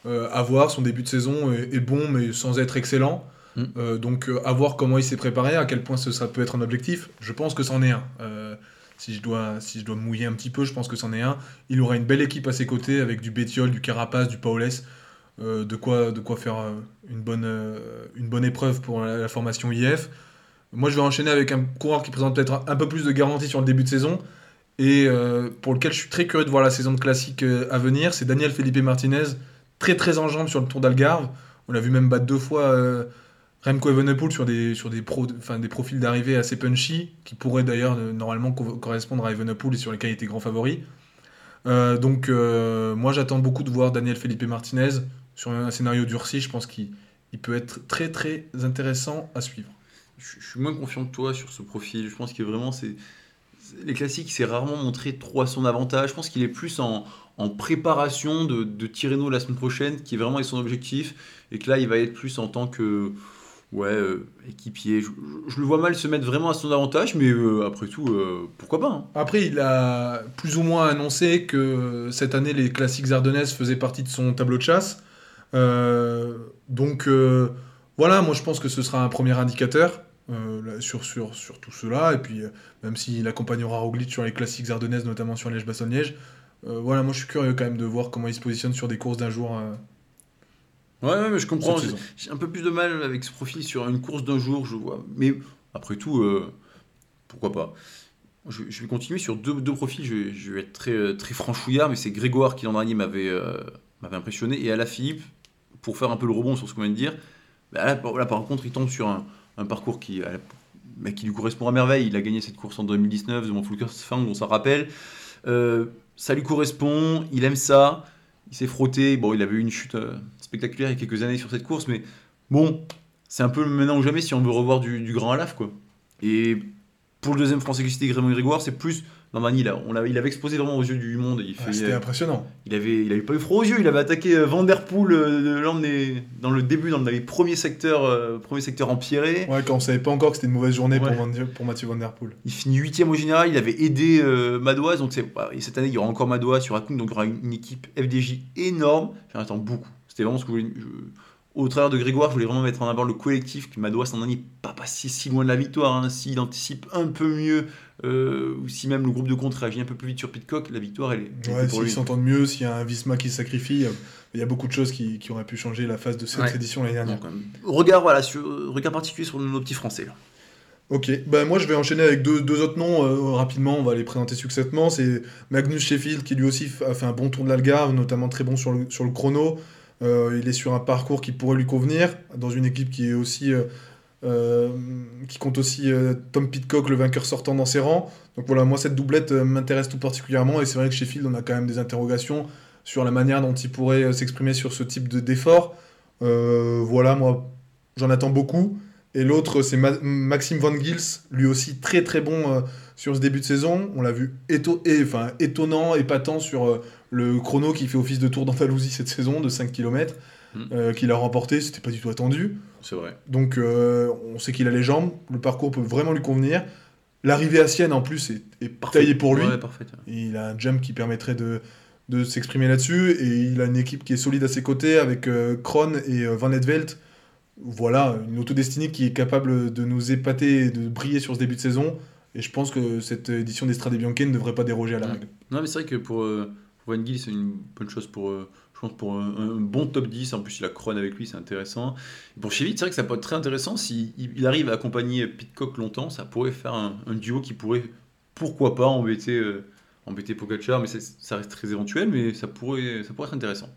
Speaker 4: euh, à voir, son début de saison est, est bon, mais sans être excellent.
Speaker 5: Mm.
Speaker 4: Euh, donc, euh, à voir comment il s'est préparé, à quel point ce, ça peut être un objectif. Je pense que c'en est un. Euh, si, je dois, si je dois mouiller un petit peu, je pense que c'en est un. Il aura une belle équipe à ses côtés, avec du Bétiol, du Carapace, du Paules. euh, de, quoi, de quoi faire euh, une, bonne, euh, une bonne épreuve pour la, la formation IF. Moi, je vais enchaîner avec un coureur qui présente peut-être un, peu plus de garantie sur le début de saison et euh, pour lequel je suis très curieux de voir la saison de classique euh, à venir, c'est Daniel Felipe Martinez, très très en jambes sur le Tour d'Algarve. On l'a vu même battre deux fois euh, Remco Evenepoel sur des, sur des, des profils d'arrivée assez punchy, qui pourraient d'ailleurs normalement co- correspondre à Evenepoel et sur lesquels il était grand favori. Donc moi j'attends beaucoup de voir Daniel Felipe Martinez sur un scénario durci. Je pense qu'il il peut être très très intéressant à suivre.
Speaker 5: Je, suis moins confiant que toi sur ce profil. Je pense que vraiment, c'est c'est- les classiques, il s'est rarement montré trop à son avantage. Je pense qu'il est plus en, préparation de, de Tirreno la semaine prochaine, qui est vraiment son objectif, et que là, il va être plus en tant que ouais euh, équipier. Je, le vois mal se mettre vraiment à son avantage, mais euh, après tout, euh, pourquoi pas hein.
Speaker 4: Après, il a plus ou moins annoncé que cette année, les classiques ardennaises faisaient partie de son tableau de chasse. Donc voilà, moi je pense que ce sera un premier indicateur euh, sur, sur, sur tout cela. Et puis, euh, même s'il accompagnera Roglic sur les classiques ardennaises, notamment sur Liège-Bastogne-Liège, euh, voilà, moi je suis curieux quand même de voir comment il se positionne sur des courses d'un jour
Speaker 5: Ouais, ouais, mais je comprends. J'ai un peu plus de mal avec ce profil sur une course d'un jour, je vois. Mais après tout, pourquoi pas. Je, je vais continuer sur deux, deux profils. Je, vais- je vais être très, très franchouillard, mais c'est Grégoire qui l'an dernier m'avait impressionné. Et Alaphilippe, pour faire un peu le rebond sur ce qu'on vient de dire, bah là, là, par contre, il tombe sur un, un parcours qui, euh, qui lui correspond à merveille. Il a gagné cette course en 2019 de Montfoucault-Fang, on s'en rappelle. Euh, ça lui correspond, il aime ça. Il s'est frotté. Bon, il avait eu une chute euh, spectaculaire il y a quelques années sur cette course, mais bon, c'est un peu maintenant ou jamais si on veut revoir du, du grand Alaf, quoi. Et pour le deuxième français c'était Grégoire Grégoire, c'est plus. Non, Mani, là, on il avait exposé vraiment aux yeux du monde. Il,
Speaker 4: Ah, C'était impressionnant.
Speaker 5: il avait, il avait pas eu froid aux yeux. Il avait attaqué euh, Van Der Poel euh, des- dans le début, dans les premiers secteurs, euh, premiers secteurs empierrés.
Speaker 4: Ouais, quand on savait pas encore que c'était une mauvaise journée
Speaker 5: Ouais.
Speaker 4: pour, Van- pour Mathieu Van Der Poel.
Speaker 5: Il finit huitième au général, il avait aidé euh, Madoise, donc c'est, bah, et cette année il y aura encore Madoise sur Akun, donc il y aura une, une équipe FDJ énorme, j'en attends beaucoup. C'était vraiment ce que je voulais. je- au travers de Grégoire, je voulais vraiment mettre en avant le collectif, que Madoise en année pas passé si loin de la victoire, hein. s'il anticipe un peu mieux, euh, ou si même le groupe de contre réagit un peu plus vite sur Pitcock, la victoire elle est
Speaker 4: Ouais, s'ils
Speaker 5: lui.
Speaker 4: s'entendent mieux, s'il y a un Visma qui se sacrifie, euh, il y a beaucoup de choses qui, qui auraient pu changer la phase de cette
Speaker 5: Ouais.
Speaker 4: édition l'année dernière.
Speaker 5: Donc, euh, regard, voilà, sur, regard particulier sur nos petits Français. Là.
Speaker 4: Ok, bah moi je vais enchaîner avec deux, deux autres noms euh, rapidement, on va les présenter succinctement. C'est Magnus Sheffield qui lui aussi a fait un bon tour de l'Algarve, notamment très bon sur le, sur le chrono. Euh, il est sur un parcours qui pourrait lui convenir, dans une équipe qui est aussi euh, euh, qui compte aussi Tom Pitcock, le vainqueur sortant dans ses rangs. Donc voilà, moi cette doublette m'intéresse tout particulièrement et c'est vrai que Sheffield on a quand même des interrogations sur la manière dont il pourrait s'exprimer sur ce type de d'effort. Euh, voilà, moi j'en attends beaucoup. Et l'autre, c'est Ma- Maxime Van Gils, lui aussi très très bon sur ce début de saison. On l'a vu éto- et, étonnant, épatant sur le chrono qui fait office de Tour d'Andalousie cette saison de 5 km,
Speaker 5: Mm.
Speaker 4: qu'il a remporté. C'était pas du tout attendu.
Speaker 5: C'est vrai.
Speaker 4: Donc euh, on sait qu'il a les jambes, le parcours peut vraiment lui convenir. L'arrivée à Sienne en plus est, est taillée pour lui.
Speaker 5: Ouais, parfait.
Speaker 4: Et il a un jump qui permettrait de, de s'exprimer là-dessus. Et il a une équipe qui est solide à ses côtés avec euh, Krohn et euh, Van Edvelt. Voilà, une autodestinée qui est capable de nous épater et de briller sur ce début de saison. Et je pense que cette édition d'Estrade Bianche ne devrait pas déroger à la
Speaker 5: Ouais.
Speaker 4: règle.
Speaker 5: Non, mais c'est vrai que pour, euh, pour Van Giel, c'est une bonne chose pour, euh, je pense, pour un, bon top 10. En plus, il a Krohn avec lui, c'est intéressant. Pour Chevy, c'est vrai que ça peut être très intéressant. S'il il arrive à accompagner Pitcock longtemps, ça pourrait faire un, duo qui pourrait, pourquoi pas, embêter, euh, embêter Pogacar. Mais ça reste très éventuel, mais ça pourrait, ça pourrait être intéressant.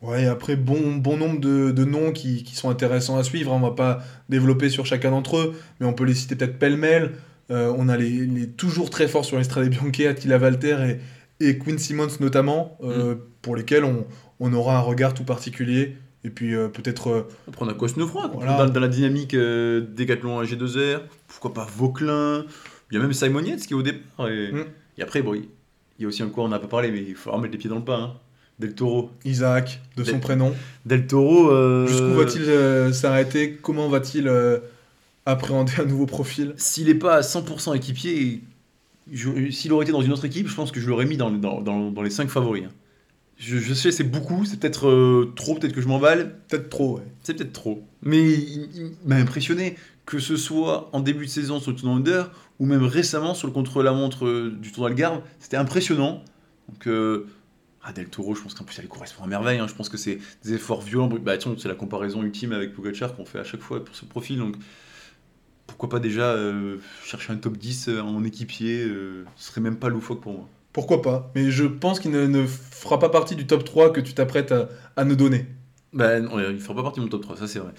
Speaker 4: Ouais, après, bon, bon nombre de, noms qui, sont intéressants à suivre. On va pas développer sur chacun d'entre eux, mais on peut les citer peut-être pêle-mêle. Euh, on a les, toujours très forts sur l'Estrade Bianche, Attila Valter et, et Quinn Simmons notamment, euh, pour lesquels on, on aura un regard tout particulier. Et puis euh, peut-être... euh,
Speaker 5: on a Cosnefroid,
Speaker 4: Voilà.
Speaker 5: dans, dans la dynamique euh, Décathlon G2R. Pourquoi pas Vauclin? Il y a même Simon Yates qui est au départ. Et,
Speaker 4: Mm.
Speaker 5: et après, bon, il y a aussi un quoi, on n'a pas parlé, mais il faut remettre les pieds dans le pas. hein. Del Toro.
Speaker 4: Isaac, de son prénom.
Speaker 5: Del Toro.
Speaker 4: Jusqu'où va-t-il s'arrêter? Comment va-t-il appréhender un nouveau profil?
Speaker 5: S'il n'est pas à 100% équipier, s'il aurait été dans une autre équipe, je pense que je l'aurais mis dans, dans, dans, dans les 5 favoris. hein. Je, je sais, c'est beaucoup, c'est peut-être euh, trop, peut-être que je m'emballe,
Speaker 4: Peut-être trop, ouais.
Speaker 5: c'est peut-être trop. Mais il, il m'a impressionné, que ce soit en début de saison sur le Tour Under, ou même récemment sur le contre-la-montre euh, du Tour d'Algarve, c'était impressionnant. Donc, euh, ah, Del Toro, je pense qu'en plus, elle correspond à merveille. hein. Je pense que c'est des efforts violents. Bah, tiens, c'est la comparaison ultime avec Pogacar qu'on fait à chaque fois pour ce profil. Donc, pourquoi pas déjà euh, chercher un top 10 en équipier euh, Ce serait même pas loufoque pour moi.
Speaker 4: Pourquoi pas Mais je pense qu'il ne, ne fera pas partie du top 3 que tu t'apprêtes à, à nous donner.
Speaker 5: Ben, non, il fera pas partie de mon top 3, ça c'est vrai.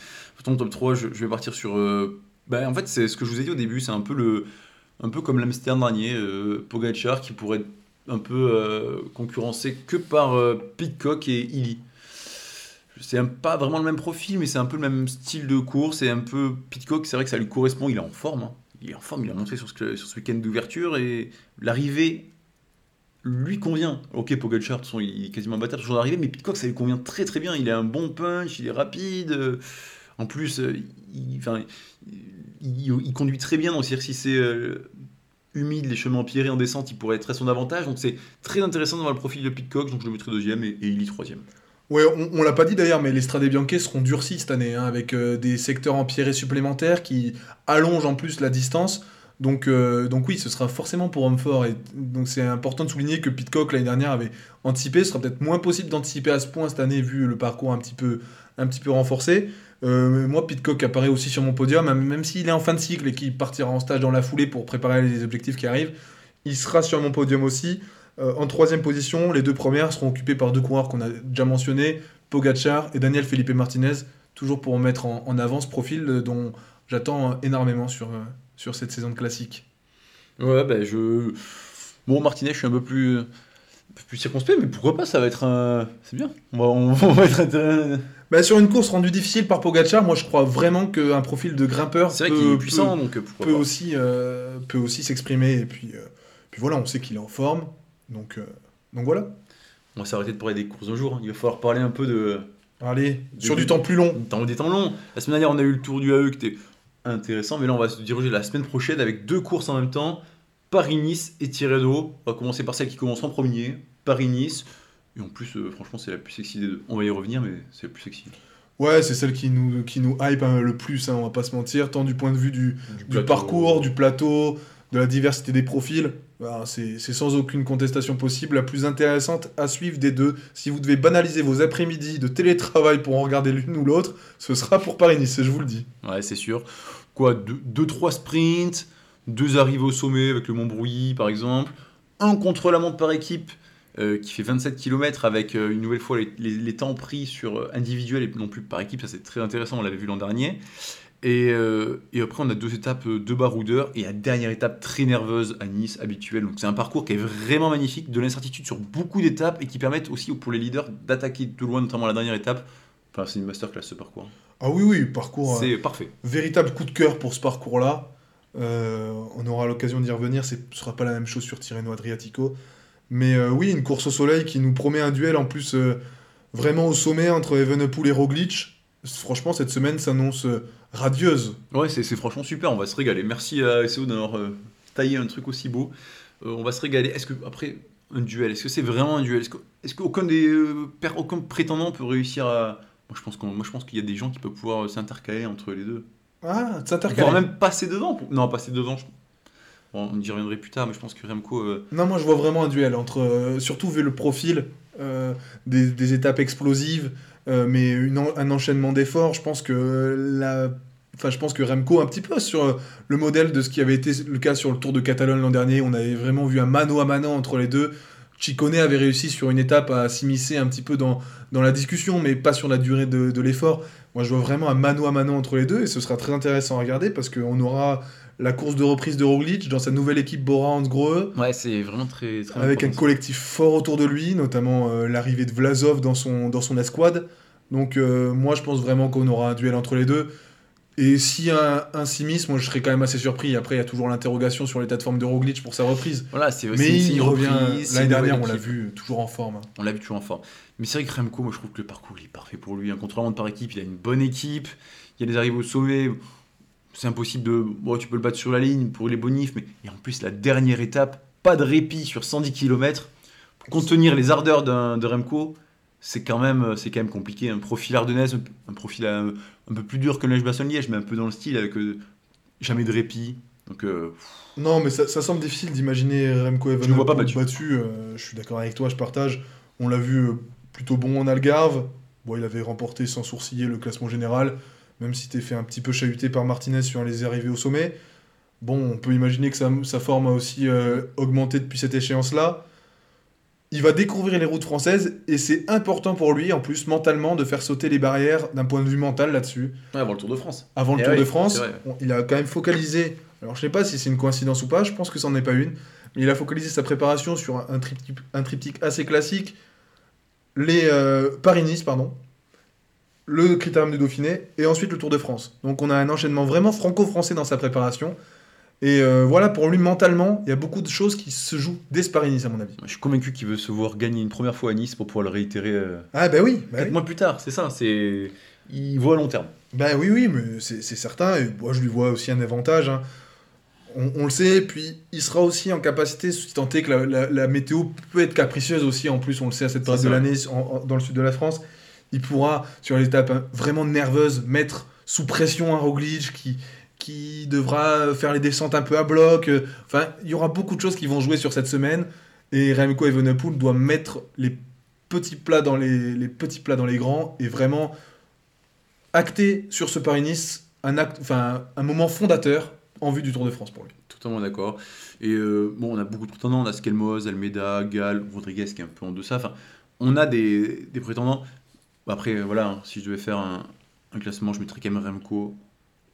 Speaker 5: Ton top 3, je, je vais partir sur. euh, ben, en fait, c'est ce que je vous ai dit au début, c'est un peu le. Un peu comme l'Amsterdam dernier, euh, Pogacar qui pourrait être un peu euh, concurrencé que par euh, Pitcock et Illy. C'est pas vraiment le même profil, mais c'est un peu le même style de course. Et un peu Pitcock, c'est vrai que ça lui correspond. Il est en forme. hein. Il est en forme. Il a montré sur ce, sur ce week-end d'ouverture. Et l'arrivée lui convient. Ok, Pogacar, de toute façon, il est quasiment imbattable toujours d'arrivée. Mais Pitcock, ça lui convient très très bien. Il a un bon punch. Il est rapide. euh, En plus, euh, il, enfin, il, il conduit très bien. Donc, si c'est euh, humide, les chemins empierrés en descente, il pourrait être à son avantage. Donc, c'est très intéressant de voir le profil de Pitcock. Donc, je le mettrai deuxième et, et Illy troisième.
Speaker 4: Ouais, on, l'a pas dit d'ailleurs, mais les Strade Bianche seront durcis cette année, hein, avec euh, des secteurs empierrés supplémentaires qui allongent en plus la distance. Donc, euh, donc oui, ce sera forcément pour homme. Et donc c'est important de souligner que Pitcock l'année dernière avait anticipé. Ce sera peut-être moins possible d'anticiper à ce point cette année vu le parcours un petit peu, un petit peu renforcé. Euh, moi, Pitcock apparaît aussi sur mon podium, même, même s'il est en fin de cycle et qu'il partira en stage dans la foulée pour préparer les objectifs qui arrivent. Il sera sur mon podium aussi. Euh, en troisième position, les deux premières seront occupées par deux coureurs qu'on a déjà mentionnés, Pogachar et Daniel Felipe Martinez, toujours pour mettre en, en avant ce profil euh, dont j'attends euh, énormément sur, euh, sur cette saison de classique.
Speaker 5: Ouais, ben je. Bon, Martinez, je suis un peu plus, un peu plus circonspect, mais pourquoi pas Ça va être un. C'est bien. On va, on va être intéressant.
Speaker 4: Bah, sur une course rendue difficile par Pogachar, moi je crois vraiment qu'un profil de grimpeur
Speaker 5: C'est vrai
Speaker 4: peut-
Speaker 5: qu'il est
Speaker 4: peut-
Speaker 5: puissant, donc
Speaker 4: peut, aussi, euh, peut aussi s'exprimer. Et puis, euh, puis voilà, on sait qu'il est en forme. Donc, euh, donc voilà.
Speaker 5: On va s'arrêter de parler des courses un jour. hein. Il va falloir parler un peu de.
Speaker 4: Allez, sur du temps plus long.
Speaker 5: Temps, des temps longs. La semaine dernière, on a eu le tour du AE qui était intéressant, mais là, on va se diriger la semaine prochaine avec deux courses en même temps Paris-Nice et Tirreno. On va commencer par celle qui commence en premier Paris-Nice. Et en plus, euh, franchement, c'est la plus sexy des deux. On va y revenir, mais c'est la plus sexy.
Speaker 4: Ouais, c'est celle qui nous, qui nous hype hein, le plus, hein, on va pas se mentir, tant du point de vue du, parcours, du plateau, de la diversité des profils. C'est sans aucune contestation possible la plus intéressante à suivre des deux. Si vous devez banaliser vos après-midi de télétravail pour en regarder l'une ou l'autre, ce sera pour Paris-Nice, je vous le dis.
Speaker 5: Ouais, c'est sûr. Quoi, 2-3 sprints, deux arrivées au sommet avec le Mont Brouilly par exemple, un contre-la-montre par équipe euh, qui fait 27 km avec euh, une nouvelle fois les, les- les temps pris sur euh, individuel et non plus par équipe, ça c'est très intéressant, on l'avait vu l'an dernier. Et, euh, et après on a deux étapes euh, de baroudeur et la dernière étape très nerveuse à Nice habituelle. Donc c'est un parcours qui est vraiment magnifique, de l'incertitude sur beaucoup d'étapes et qui permettent aussi pour les leaders d'attaquer de loin, notamment la dernière étape. Enfin c'est une masterclass ce parcours.
Speaker 4: Ah oui, oui, parcours. euh,
Speaker 5: C'est parfait.
Speaker 4: véritable coup de cœur pour ce parcours-là. Euh, on aura l'occasion d'y revenir, ce ne sera pas la même chose sur Tirreno Adriatico. Mais euh, oui, une course au soleil qui nous promet un duel en plus euh, vraiment au sommet entre Evenepoel et Roglic. Franchement, cette semaine s'annonce euh, radieuse.
Speaker 5: Ouais, c'est franchement super, on va se régaler. Merci à SEO d'avoir euh, taillé un truc aussi beau. Euh, on va se régaler. Est-ce que, après, un duel, est-ce que c'est vraiment un duel? Est-ce qu'aucun des euh, aucun prétendant peut réussir à. Moi, je pense qu'il y a des gens qui peuvent pouvoir s'intercaler entre les deux.
Speaker 4: Ah, s'intercaler.
Speaker 5: Voire même passer devant. pour- Non, passer devant, je- bon, on y reviendrait plus tard, mais je pense que Remco. euh,
Speaker 4: Non, moi je vois vraiment un duel entre, surtout vu le profil euh, des, des étapes explosives, euh, mais un enchaînement d'efforts. Je pense que la, enfin je pense que Remco un petit peu sur euh, le modèle de ce qui avait été le cas sur le Tour de Catalogne l'an dernier, on avait vraiment vu un mano à mano entre les deux. Chicone avait réussi sur une étape à s'immiscer un petit peu dans, dans la discussion, mais pas sur la durée de, de l'effort. Moi, je vois vraiment un mano à mano entre les deux, et ce sera très intéressant à regarder parce qu'on aura la course de reprise de Roglic dans sa nouvelle équipe Bora Hansgrohe,
Speaker 5: Ouais, c'est vraiment très. très
Speaker 4: avec un collectif fort autour de lui, notamment euh, l'arrivée de Vlasov dans son, dans son escouade. Donc euh, moi je pense vraiment qu'on aura un duel entre les deux. Et a un, un simis, moi je serais quand même assez surpris. Après il y a toujours l'interrogation sur l'état de forme de Roglic pour sa reprise.
Speaker 5: Voilà, c'est
Speaker 4: Mais il
Speaker 5: une
Speaker 4: revient, l'année dernière on l'a vu, toujours en forme. hein.
Speaker 5: On l'a vu toujours en forme. Mais c'est vrai que Remco, moi je trouve que le parcours il est parfait pour lui. Un contre-la-montre par équipe, il a une bonne équipe. Il y a des arrivées au sommet. C'est impossible de. Bon, tu peux le battre sur la ligne pour les bonifs, mais. Et en plus, la dernière étape, pas de répit sur 110 km. Pour contenir les ardeurs d'un- de Remco, c'est quand, même- c'est quand même compliqué. Un profil ardennaise, un, profil un, un peu plus dur que le Liège-Bastogne-Liège, mais un peu dans le style, avec euh, jamais de répit. Donc, euh,
Speaker 4: Non mais ça, ça semble difficile d'imaginer Remco
Speaker 5: Je le vois pas
Speaker 4: Evenepoel
Speaker 5: battu.
Speaker 4: euh, je suis d'accord avec toi, je partage. On l'a vu euh, plutôt bon en Algarve. Bon, il avait remporté sans sourciller le classement général, même si t'es fait un petit peu chahuté par Martinez sur les arrivées au sommet. Bon, on peut imaginer que sa, sa forme a aussi euh, augmenté depuis cette échéance-là. il va découvrir les routes françaises et c'est important pour lui, en plus, mentalement, de faire sauter les barrières d'un point de vue mental là-dessus.
Speaker 5: Ouais, avant le Tour de France.
Speaker 4: Avant le
Speaker 5: Eh
Speaker 4: Tour
Speaker 5: oui,
Speaker 4: de France, on- il a quand même focalisé. Alors, je sais pas si c'est une coïncidence ou pas, je pense que ça n'en est pas une. Mais il a focalisé sa préparation sur un, un triptyque, un triptyque assez classique les euh, Paris-Nice, pardon, le Critérium du Dauphiné et ensuite le Tour de France. Donc, on a un enchaînement vraiment franco-français dans sa préparation. Et euh, voilà, pour lui, mentalement, il y a beaucoup de choses qui se jouent dès ce Paris-Nice, à mon avis.
Speaker 5: Je suis convaincu qu'il veut se voir gagner une première fois à Nice pour pouvoir le réitérer euh,
Speaker 4: Ah, bah oui, bah
Speaker 5: quatre
Speaker 4: oui.
Speaker 5: mois plus tard. C'est ça. C'est il voit à long terme.
Speaker 4: Ben oui, oui, mais c'est certain. Et moi, je lui vois aussi un avantage. hein. On, on le sait. Puis, il sera aussi en capacité, si tant est que la, la- la météo peut être capricieuse aussi. En plus, on le sait à cette période de l'année dans le sud de la France. Il pourra, sur les étapes hein, vraiment nerveuses, mettre sous pression un Roglic qui, qui devra faire les descentes un peu à bloc. Euh, Enfin, il y aura beaucoup de choses qui vont jouer sur cette semaine. Et Remco Evenepoel doit mettre les petits plats dans les, les petits plats dans les grands et vraiment acter sur ce Paris-Nice un, acte, enfin, un moment fondateur en vue du Tour de France pour lui.
Speaker 5: Totalement d'accord. Et euh, bon, on a beaucoup de prétendants. On a Skelmos, Almeida, Gall, Rodriguez qui est un peu en deçà. Enfin, on a des, des prétendants. Après, euh, voilà, hein, si je devais faire un, classement, je mettrais quand même Remco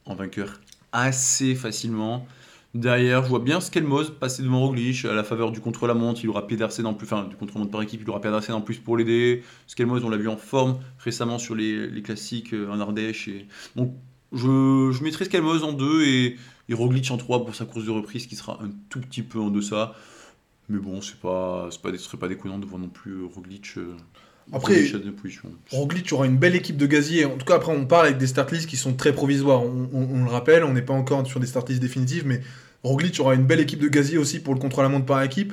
Speaker 5: en vainqueur assez facilement. Derrière, je vois bien Skelmos passer devant Roglic à la faveur du contre-la-montre. Il aura Pedersen en plus, enfin du contre-la-montre par équipe, il aura Pedersen en plus pour l'aider. Skelmos, on l'a vu en forme récemment sur les, classiques euh, en Ardèche. Donc, je, je mettrais Skelmos en 2 et, et Roglic en 3 pour sa course de reprise qui sera un tout petit peu en deçà. Mais bon, c'est pas, pas, ce serait pas déconnant de voir non plus euh, Roglic.
Speaker 4: Après,
Speaker 5: Roglic
Speaker 4: aura une belle équipe de gaziers. En tout cas, après, on parle avec des start lists qui sont très provisoires. On, on- on le rappelle, on n'est pas encore sur des start lists définitives, mais Roglic aura une belle équipe de gaziers aussi pour le contre-la-montre par équipe.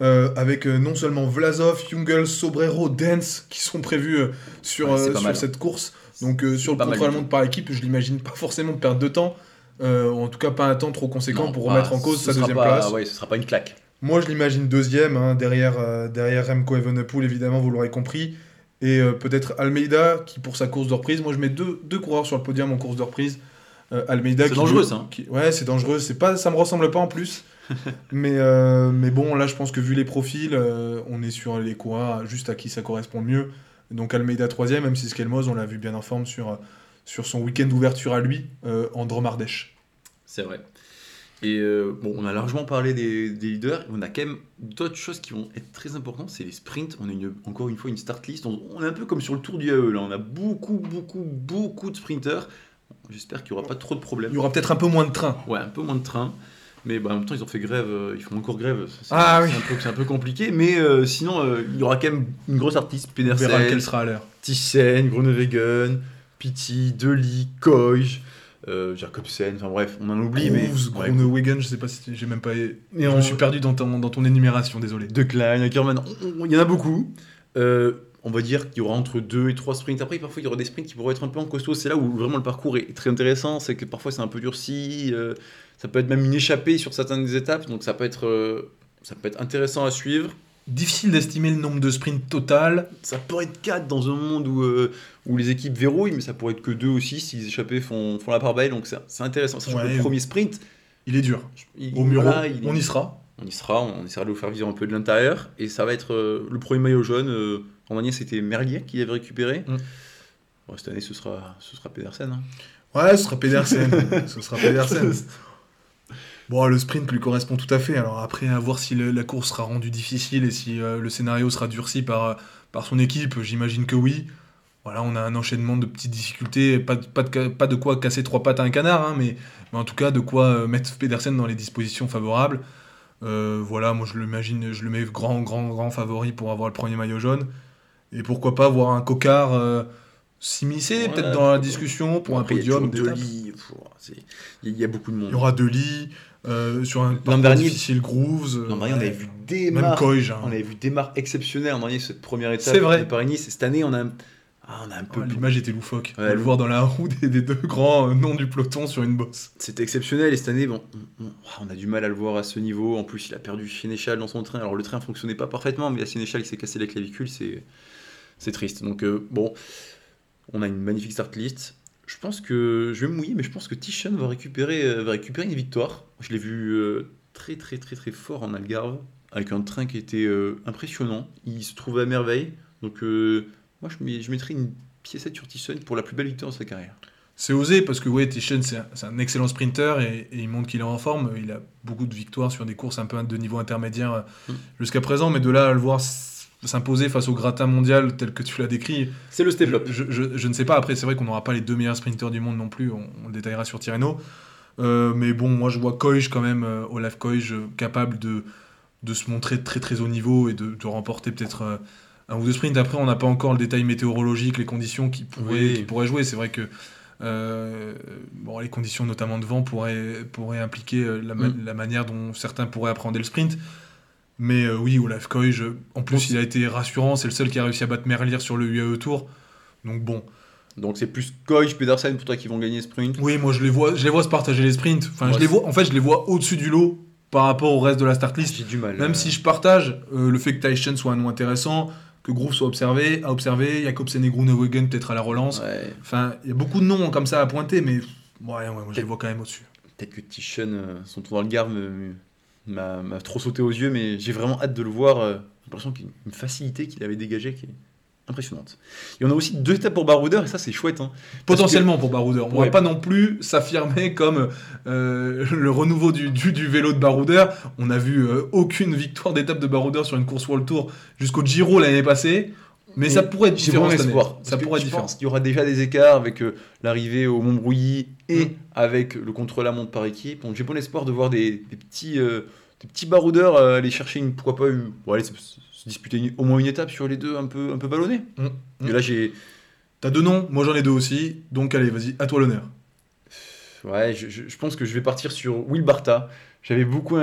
Speaker 4: euh, avec euh, non seulement Vlasov, Jungels, Sobrero, Dance qui sont prévus euh, sur,
Speaker 5: Ouais, c'est
Speaker 4: euh,
Speaker 5: pas
Speaker 4: sur
Speaker 5: mal.
Speaker 4: cette course. Donc euh, sur le contre-la-montre par équipe, je l'imagine pas *laughs* forcément perdre de temps. euh, en tout cas, pas un temps trop conséquent
Speaker 5: Non,
Speaker 4: pour
Speaker 5: bah,
Speaker 4: remettre en cause
Speaker 5: ce
Speaker 4: sa
Speaker 5: sera
Speaker 4: deuxième
Speaker 5: pas-
Speaker 4: place.
Speaker 5: Ouais, ce sera pas une claque.
Speaker 4: Moi, je l'imagine deuxième, hein, derrière, euh, derrière Remco Evenepoel, évidemment, vous l'aurez compris. Et euh, peut-être Almeida, qui pour sa course de reprise, moi je mets deux, deux coureurs sur le podium en course de reprise. Euh, Almeida
Speaker 5: C'est
Speaker 4: qui-
Speaker 5: dangereux, ça, hein.
Speaker 4: qui- ouais, c'est dangereux. C'est pas, ça me ressemble pas en plus. *laughs* mais, euh, mais bon, là, je pense que vu les profils, euh, on est sur les coureurs juste à qui ça correspond le mieux. Donc Almeida troisième, même si Skelmos, on l'a vu bien en forme sur, sur son week-end d'ouverture à lui en Dromardèche.
Speaker 5: C'est vrai. Et euh, bon, on a largement parlé des, des leaders. On a quand même d'autres choses qui vont être très importantes. C'est les sprints. On a une- encore une fois une start list. On, on est un peu comme sur le tour du AE. Là, on a beaucoup, beaucoup, beaucoup de sprinters. J'espère qu'il n'y aura pas trop de problèmes.
Speaker 4: Il y aura peut-être un peu moins de train.
Speaker 5: Ouais, un peu moins de train. Mais bah, en même temps, ils ont fait grève. euh, ils font encore grève. C'est
Speaker 4: Ah oui.
Speaker 5: un, un peu compliqué. Mais euh, sinon, il y aura quand même une grosse artiste.
Speaker 4: On verra
Speaker 5: Pedersen,
Speaker 4: lequel sera à l'heure.
Speaker 5: Thyssen, Groenewegen, Pitti, Deli, Koij, euh, Jacobsen, enfin bref, on en oublie, mais.
Speaker 4: Groves,
Speaker 5: ouais,
Speaker 4: Groenewegen, je sais pas si j'ai même pas.
Speaker 5: Et
Speaker 4: je
Speaker 5: on-
Speaker 4: me suis perdu dans ton, dans ton énumération, désolé.
Speaker 5: De Klein, on- il y en a beaucoup. Euh, on va dire qu'il y aura entre 2 et 3 sprints. Après, parfois, il y aura des sprints qui pourraient être un peu en costaud. C'est là où vraiment le parcours est très intéressant. C'est que parfois, c'est un peu durci. euh, ça peut être même une échappée sur certaines des étapes. Donc, ça peut être, euh, ça peut être intéressant à suivre.
Speaker 4: Difficile d'estimer le nombre de sprints total.
Speaker 5: Ça pourrait être 4 dans un monde où, euh, où les équipes verrouillent, mais ça pourrait être que 2 aussi si les échappés font, font la part belle. Donc, c'est intéressant. Sachant que
Speaker 4: Ouais.
Speaker 5: le premier sprint,
Speaker 4: Il est dur.
Speaker 5: il-
Speaker 4: Au
Speaker 5: voilà, il-
Speaker 4: on y sera.
Speaker 5: On y sera, on essaiera de vous faire vivre un peu de l'intérieur. Et ça va être euh, le premier maillot jaune. euh, en dernier, c'était Merlier qui l'avait récupéré.
Speaker 4: Mm.
Speaker 5: Bon, cette année, ce sera, ce sera Pedersen. hein.
Speaker 4: Ouais, ce sera Pedersen. *laughs* ce sera Pedersen. *laughs* Bon, le sprint lui correspond tout à fait. Alors après, à voir si le- la course sera rendue difficile et si euh, le scénario sera durci par, euh, par son équipe, j'imagine que oui. Voilà, on a un enchaînement de petites difficultés, pas de, pas de, pas de quoi casser trois pattes à un canard, hein, mais, mais en tout cas de quoi euh, mettre Pedersen dans les dispositions favorables. Euh, voilà, moi je l'imagine, je le mets grand, grand, grand favori pour avoir le premier maillot jaune. Et pourquoi pas voir un cocard euh, s'immiscer peut-être dans la discussion pour un
Speaker 5: Après, il y a
Speaker 4: podium.
Speaker 5: pff, c'est- Il y, a- beaucoup de monde.
Speaker 4: Il y aura Deli, euh, sur un parcours
Speaker 5: dernier-
Speaker 4: difficile Grooves. euh,
Speaker 5: L'an dernier, on avait vu des
Speaker 4: Même
Speaker 5: marques.
Speaker 4: Hein.
Speaker 5: On avait vu des marques exceptionnelles l'an dernier, cette première étape
Speaker 4: C'est vrai.
Speaker 5: de Paris-Nice. Et cette année, on a, ah, on a un peu.
Speaker 4: Ouais, L'image était loufoque.
Speaker 5: Ouais,
Speaker 4: le voir dans la roue des, des deux grands euh, noms du peloton sur une bosse.
Speaker 5: C'était exceptionnel et cette année, bon, on, on- a du mal à le voir à ce niveau. En plus, il a perdu Sénéchal dans son train. Alors, le train fonctionnait pas parfaitement, mais à Sénéchal, il s'est cassé la clavicule. C'est, c'est triste. Donc, euh, bon, on a une magnifique start list. Je pense que je vais me mouiller, mais je pense que va récupérer, euh, va récupérer une victoire. Je l'ai vu euh, très, très, très, très fort en Algarve. avec un train qui était euh, impressionnant. Il se trouvait à merveille. Donc, euh, moi, je, je mettrais une piécette sur Tyson pour la plus belle victoire de sa carrière.
Speaker 4: C'est osé parce que ouais, Tishon c'est un, excellent sprinter et, et il montre qu'il est en forme. Il a beaucoup de victoires sur des courses un peu de niveau intermédiaire euh,
Speaker 5: Mm.
Speaker 4: jusqu'à présent, mais de là à le voir s'imposer face au gratin mondial tel que tu l'as décrit,
Speaker 5: C'est le
Speaker 4: je, je- je- je ne sais pas. Après, c'est vrai qu'on n'aura pas les deux meilleurs sprinters du monde non plus. On, on le détaillera sur Tirreno. Euh, mais bon, moi je vois Koij quand même, euh, Olaf Koij, euh, capable de, de se montrer très très haut niveau et de, de remporter peut-être euh, un ou deux sprints. Après, on n'a pas encore le détail météorologique, les conditions qui pourraient,
Speaker 5: Oui.
Speaker 4: qui pourraient jouer. C'est vrai que euh, bon, les conditions notamment de vent pourraient, pourraient impliquer la, ma-
Speaker 5: Mm.
Speaker 4: la manière dont certains pourraient appréhender le sprint. Mais euh, oui, Olaf euh, en plus, il a été rassurant. C'est le seul qui a réussi à battre Merlier sur le UAE Tour. Donc bon,
Speaker 5: Donc, c'est plus Koij, Pedersen pour toi qui vont gagner sprint?
Speaker 4: oui, moi je les vois, je les vois se partager les sprints. Enfin, je les vois, en fait, je les vois au-dessus du lot par rapport au reste de la start list.
Speaker 5: J'ai du mal.
Speaker 4: Même
Speaker 5: euh,
Speaker 4: si je partage euh, le fait que Tyson soit un nom intéressant, que Groove soit observé, à observer, Jacobsen et Groenewegen peut-être à la relance.
Speaker 5: ouais,
Speaker 4: Enfin, il y a beaucoup de noms comme ça à pointer, mais ouais, ouais, moi je les vois quand même au-dessus.
Speaker 5: Peut-être que euh, son tour dans le Gard, me- m'a m'a trop sauté aux yeux, mais j'ai vraiment hâte de le voir. euh, J'ai l'impression qu'il y a une facilité qu'il avait dégagée qui est impressionnante. Et on a aussi deux étapes pour Baroudeur, et ça c'est chouette. hein.
Speaker 4: Potentiellement pour Baroudeur. On
Speaker 5: Ouais.
Speaker 4: va pas non plus s'affirmer comme euh, le renouveau du, du, du vélo de Baroudeur. On a vu euh, aucune victoire d'étape de Baroudeur sur une course World Tour jusqu'au Giro l'année passée. Mais,
Speaker 5: Mais
Speaker 4: ça pourrait être différent cette année. Ça pourrait être différent.
Speaker 5: qu'il y aura déjà des écarts avec euh, l'arrivée au Montbrouilly et
Speaker 4: Mm.
Speaker 5: avec le contre-la-montre par équipe. Donc j'ai bon espoir de voir des, des petits, euh, des petits baroudeurs euh, aller chercher une, pourquoi pas, une- bon, allez, se, se disputer une- au moins une étape sur les deux un peu, un peu ballonnés.
Speaker 4: Mm.
Speaker 5: Et là j'ai,
Speaker 4: T'as deux noms, moi j'en ai deux aussi. Donc allez, vas-y, à toi l'honneur.
Speaker 5: Ouais, je, je- je pense que je vais partir sur Will Barta. J'avais beaucoup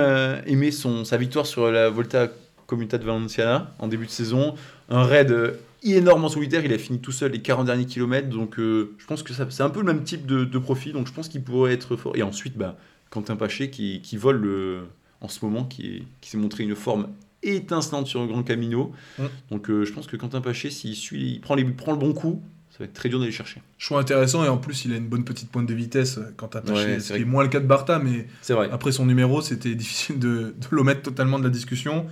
Speaker 5: aimé son, sa victoire sur la Volta Comunità de Valenciana en début de saison. Un raid euh, énorme en solitaire. Il a fini tout seul les 40 derniers kilomètres. Donc euh, je pense que c'est un peu le même type de, de profil. Donc je pense qu'il pourrait être fort. Et ensuite, bah, Quentin Paché qui, qui vole le- en ce moment, qui, est- qui s'est montré une forme étincelante sur le Grand Camino.
Speaker 4: Mm.
Speaker 5: Donc euh, je pense que Quentin Paché, s'il suit, il prend, les, il prend le bon coup, ça va être très dur d'aller le chercher.
Speaker 4: Choix intéressant et en plus il a une bonne petite pointe de vitesse quand t'as
Speaker 5: Ouais,
Speaker 4: Paché.
Speaker 5: c'est
Speaker 4: ce qui est moins le cas de Barta, mais
Speaker 5: vrai.
Speaker 4: après son numéro c'était *laughs* difficile de, de l'omettre totalement de la discussion.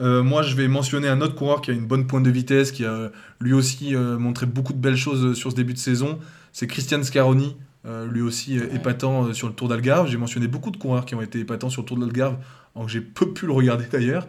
Speaker 4: Euh, moi je vais mentionner un autre coureur qui a une bonne pointe de vitesse, qui a lui aussi euh, montré beaucoup de belles choses sur ce début de saison. C'est Christian Scaroni, euh, lui aussi euh, épatant euh, sur le Tour d'Algarve. J'ai mentionné beaucoup de coureurs qui ont été épatants sur le Tour d'Algarve, alors que j'ai peu pu le regarder d'ailleurs.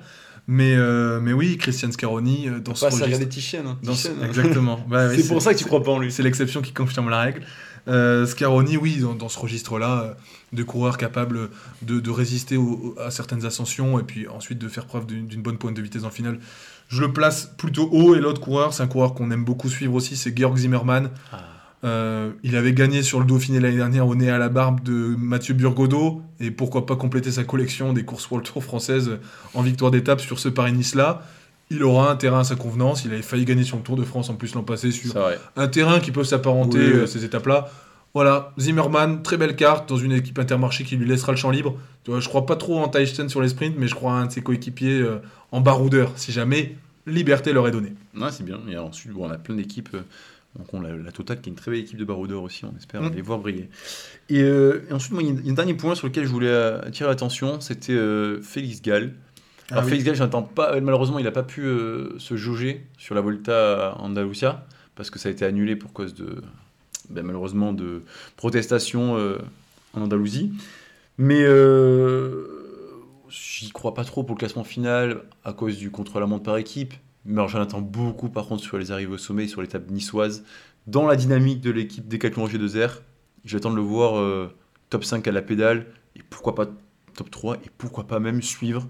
Speaker 4: Mais, euh, mais oui, Christian Scaroni euh, dans ce
Speaker 5: Pas
Speaker 4: registre.
Speaker 5: regarder Tichen. hein.
Speaker 4: Dans
Speaker 5: hein.
Speaker 4: Exactement. *laughs* Bah
Speaker 5: c'est pour ça que tu crois pas en lui.
Speaker 4: c'est l'exception qui confirme la règle. Euh, Scaroni, oui, dans, dans ce registre-là, euh, de coureurs capables de, de résister au- à certaines ascensions et puis ensuite de faire preuve d'une bonne pointe de vitesse en finale. Je le place plutôt haut et l'autre coureur, c'est un coureur qu'on aime beaucoup suivre aussi, c'est Georg Zimmermann.
Speaker 5: Ah.
Speaker 4: Euh, il avait gagné sur le Dauphiné l'année dernière au nez à la barbe de Mathieu Burgodeau et pourquoi pas compléter sa collection des courses World Tour françaises en victoire d'étape sur ce Paris-Nice-là. Il aura un terrain à sa convenance. Il avait failli gagner sur le Tour de France en plus l'an passé sur un terrain qui peut s'apparenter
Speaker 5: Oui, oui.
Speaker 4: à ces étapes-là. Voilà, Zimmerman, très belle carte dans une équipe intermarché qui lui laissera le champ libre. Tu vois, je crois pas trop en Tyson sur les sprints, mais je crois à un de ses coéquipiers euh, en baroudeur, si jamais liberté leur est donnée.
Speaker 5: Ouais, c'est bien. Et ensuite, bon, on a plein d'équipes. euh, Donc on a la Total qui est une très belle équipe de baroudeurs aussi, on espère
Speaker 4: Mm.
Speaker 5: les voir briller. Et, euh, et ensuite, moi, il y a- un dernier point sur lequel je voulais euh, attirer l'attention, c'était euh, Félix Gall. Alors
Speaker 4: Ah oui.
Speaker 5: Félix Gall, j'entends pas, malheureusement, il n'a pas pu euh, se jauger sur la Volta Andalusia parce que ça a été annulé pour cause de, ben, malheureusement, de protestations euh, en Andalousie. Mais euh, j'y crois pas trop pour le classement final à cause du contre-la-montre par équipe. Mais alors, j'en attends beaucoup par contre sur les arrivées au sommet et sur l'étape niçoise. Dans la dynamique de l'équipe Decathlon G2R, j'attends de le voir euh, top 5 à la pédale et pourquoi pas top 3 et pourquoi pas même suivre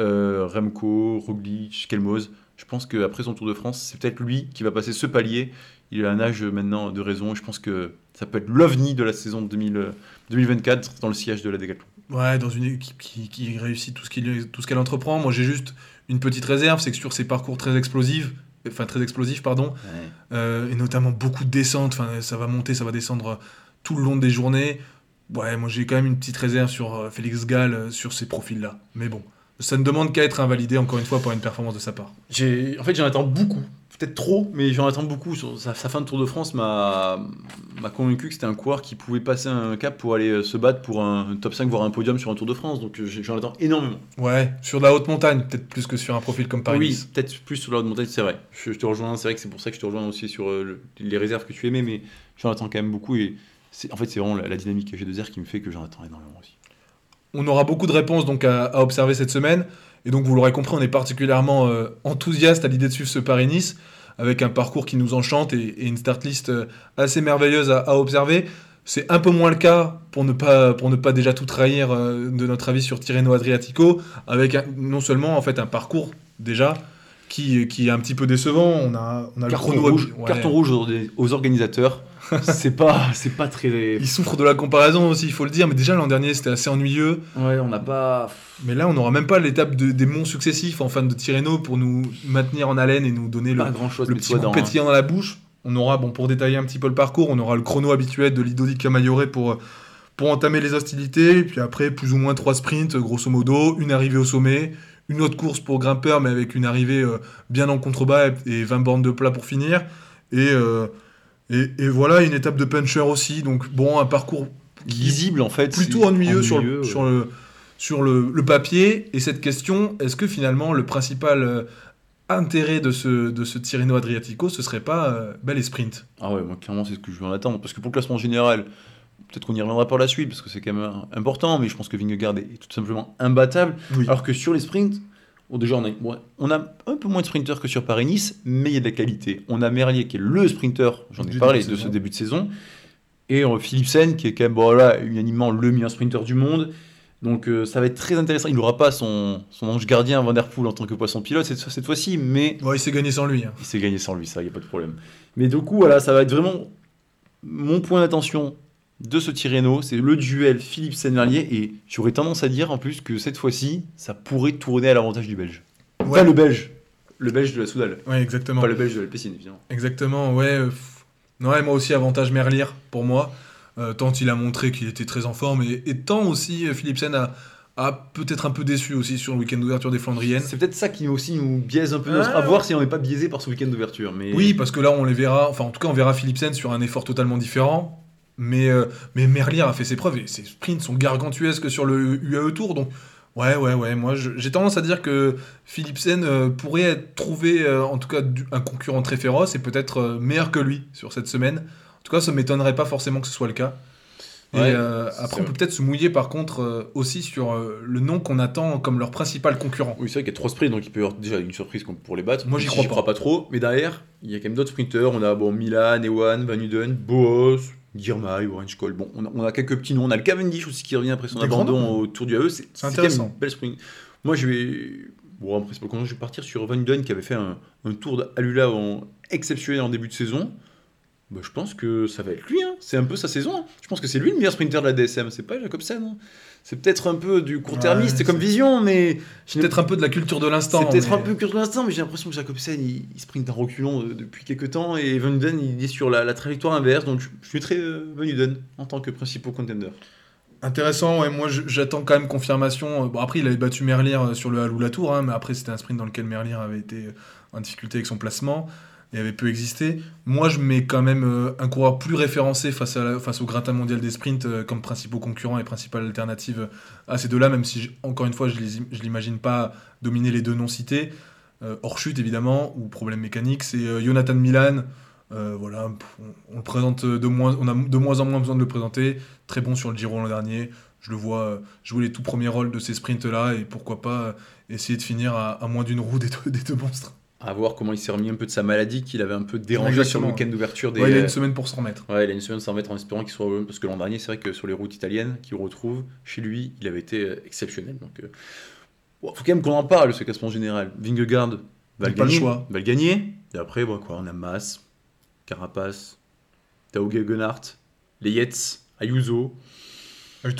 Speaker 5: euh, Remco, Roglic, Kelmoz. Je pense qu'après son Tour de France, c'est peut-être lui qui va passer ce palier. Il a un âge maintenant de raison je pense que ça peut être l'ovni de la saison 2000, euh, 2024 dans le siège de la Decathlon.
Speaker 4: Ouais, dans une équipe qui, qui réussit tout ce qu'elle entreprend. Moi, j'ai juste une petite réserve, c'est que sur ces parcours très explosifs, enfin très explosifs, pardon, euh, et notamment beaucoup de descentes, enfin ça va monter, ça va descendre tout le long des journées. Ouais, moi j'ai quand même une petite réserve sur Félix Gall, sur ces profils-là. Mais bon, ça ne demande qu'à être invalidé encore une fois par une performance de sa part.
Speaker 5: J'ai, en fait, j'en attends beaucoup. Peut-être trop, mais j'en attends beaucoup. Sur sa, sa fin de Tour de France m'a, m'a convaincu que c'était un coureur qui pouvait passer un cap pour aller euh, se battre pour un top 5, voire un podium sur un Tour de France. Donc euh, j'en attends énormément.
Speaker 4: Ouais, sur la haute montagne, peut-être plus que sur un profil comme Paris.
Speaker 5: oui, peut-être plus sur la haute montagne, c'est vrai. Je, je te rejoins, c'est vrai que c'est pour ça que je te rejoins aussi sur euh, le- les réserves que tu aimais, mais j'en attends quand même beaucoup. Et c'est, en fait, c'est vraiment la, la dynamique G2R qui me fait que j'en attends énormément aussi.
Speaker 4: On aura beaucoup de réponses donc à, à observer cette semaine. Et donc, vous l'aurez compris, on est particulièrement euh, enthousiaste à l'idée de suivre ce Paris-Nice, avec un parcours qui nous enchante et, et une start list euh, assez merveilleuse à, à observer. C'est un peu moins le cas pour ne pas, pour ne pas déjà tout trahir euh, de notre avis sur Tirreno Adriatico, avec un- non seulement en fait un parcours déjà qui, qui est un petit peu décevant. On a, on a le
Speaker 5: Carton
Speaker 4: chrono
Speaker 5: rouge,
Speaker 4: ouais.
Speaker 5: carton rouge aux, aux organisateurs. *laughs* c'est pas, c'est pas très.
Speaker 4: Ils souffrent de la comparaison aussi, il faut le dire, mais déjà l'an dernier c'était assez ennuyeux.
Speaker 5: Ouais, on n'a pas.
Speaker 4: Mais là, on n'aura même pas l'étape de- des monts successifs en fin de Tirreno pour nous maintenir en haleine et nous donner le,
Speaker 5: grand chose
Speaker 4: le petit goût
Speaker 5: dans.
Speaker 4: pétillant dans la bouche. On aura, bon, pour détailler un petit peu le parcours, on aura le chrono habituel de Lidodi Camaiore pour, pour entamer les hostilités. Puis après, plus ou moins trois sprints, grosso modo, une arrivée au sommet, une autre course pour grimpeur, mais avec une arrivée euh, bien en contrebas et 20 bornes de plat pour finir. Et, euh, et, et voilà, une étape de puncher aussi. Donc, bon, un parcours
Speaker 5: Lisible en fait.
Speaker 4: plutôt ennuyeux, sur, le,
Speaker 5: ouais.
Speaker 4: sur, le, sur le, le papier. Et cette question, est-ce que finalement le principal euh, intérêt de ce, de ce Tirreno Adriatico, ce serait pas euh, ben, les sprints
Speaker 5: Ah ouais, moi clairement c'est ce que je vais en attendre. Parce que pour le classement général, peut-être qu'on y reviendra par la suite, parce que c'est quand même euh, important, mais je pense que Vingegaard est, est tout simplement imbattable.
Speaker 4: Oui.
Speaker 5: Alors que sur les sprints, bon, déjà on a, bon, on a un peu moins de sprinters que sur Paris-Nice, mais il y a de la qualité. On a Merlier qui est le sprinter, j'en ai
Speaker 4: Du
Speaker 5: parlé,
Speaker 4: de
Speaker 5: de ce début de saison. Et euh, Philipsen qui est quand même bon, là, unanimement le meilleur sprinter du monde. Donc euh, ça va être très intéressant. Il n'aura pas son, son ange gardien Van Der Poel en tant que poisson pilote cette, cette fois-ci, mais
Speaker 4: Ouais, il s'est gagné sans lui. hein.
Speaker 5: il s'est gagné sans lui, ça, il n'y a pas de problème. Mais du coup, voilà, ça va être vraiment mon point d'attention de ce Tirreno, c'est le duel Philippe-Merlier, et j'aurais tendance à dire en plus que cette fois-ci, ça pourrait tourner à l'avantage du Belge.
Speaker 4: Ouais.
Speaker 5: Pas le Belge, le Belge de la Soudal,
Speaker 4: Ouais, exactement.
Speaker 5: pas le Belge de la Pessine, évidemment.
Speaker 4: Exactement, ouais. euh, pff. Ouais, moi aussi, avantage Merlier pour moi. Euh, tant il a montré qu'il était très en forme et, et tant aussi euh, Philipsen a, a peut-être un peu déçu aussi sur le week-end d'ouverture des Flandriennes.
Speaker 5: C'est peut-être ça qui aussi nous biaise un peu, notre...
Speaker 4: Ah.
Speaker 5: à voir si on n'est pas biaisé par ce week-end d'ouverture. Mais...
Speaker 4: Oui, parce que là, on les verra. Enfin, en tout cas, on verra Philipsen sur un effort totalement différent. Mais, euh, mais Merlier a fait ses preuves et ses sprints sont gargantuesques sur le UAE Tour. Donc, ouais, ouais, ouais. Moi, j'ai tendance à dire que Philipsen euh, pourrait être trouvé, euh, en tout cas, du- un concurrent très féroce et peut-être meilleur que lui sur cette semaine. En tout cas, ça ne m'étonnerait pas forcément que ce soit le cas. Et
Speaker 5: Ouais,
Speaker 4: euh, après, on peut peut-être se mouiller par contre euh, aussi sur euh, le nom qu'on attend comme leur principal concurrent.
Speaker 5: Oui, c'est vrai qu'il y a trois sprints, donc il peut y avoir déjà une surprise pour les battre.
Speaker 4: Moi, j'y crois
Speaker 5: crois pas trop. Mais derrière, il y a quand même d'autres sprinteurs. On a bon, Milan, Ewan, Van Uden, Boos, Girmay, Orange Cole. Bon, on a, on a quelques petits noms. On a le Cavendish aussi qui revient après son
Speaker 4: Des
Speaker 5: abandon au Tour du AE. C'est
Speaker 4: intéressant.
Speaker 5: une belle sprint. Moi, je vais. Bon, après, c'est pas comment je vais partir sur Van Uden qui avait fait un, un tour d'Alula en exceptionnel en début de saison. Bah, je pense que ça va être lui, hein. c'est un peu sa saison. hein. Je pense que c'est lui le meilleur sprinter de la DSM, c'est pas Jacobsen. hein. C'est peut-être un peu du court-termiste
Speaker 4: Ouais,
Speaker 5: comme vision, mais
Speaker 4: C'est peut-être un peu de la culture de l'instant.
Speaker 5: c'est peut-être
Speaker 4: mais-
Speaker 5: un peu curieux de l'instant, mais j'ai l'impression que Jacobsen il, il sprint en reculant euh, depuis quelques temps et Van Uden il est sur la, la trajectoire inverse, donc je, je mettrai euh, Van Uden en tant que principal contender.
Speaker 4: Intéressant, ouais, moi j'attends quand même confirmation. Bon, après, il avait battu Merlier euh, sur le Halou Tour, hein, mais après, c'était un sprint dans lequel Merlier avait été euh, en difficulté avec son placement et avait peu existé. Moi, je mets quand même euh, un coureur plus référencé face, au gratin mondial des sprints euh, comme principaux concurrents et principale alternative à ces deux-là, même si, encore une fois, je je l'imagine pas dominer les deux noms cités. Euh, hors chute, évidemment, ou problème mécanique, c'est euh, Jonathan Milan. Euh, voilà, on, le présente de moins, on a de moins en moins besoin de le présenter. Très bon sur le Giro l'an dernier. Je le vois euh, jouer les tout premiers rôles de ces sprints-là et pourquoi pas euh, essayer de finir à, moins d'une roue des deux *laughs* monstres.
Speaker 5: À voir comment il s'est remis un peu de sa maladie qu'il avait un peu dérangé sur le week-end d'ouverture des.
Speaker 4: Ouais, il a une semaine pour s'en remettre.
Speaker 5: Ouais, il a une semaine sans remettre en espérant qu'il soit au parce que l'an dernier, c'est vrai que sur les routes italiennes qu'il retrouve, chez lui, il avait été euh, exceptionnel. Donc, euh, bon, faut quand même qu'on en parle, ce classement général. Vingegaard va le gagner.
Speaker 4: choix.
Speaker 5: Va le gagner. Et après, bon, quoi, on a Mas, Carapace, Tao Gegenhardt, les Yates, Ayuso.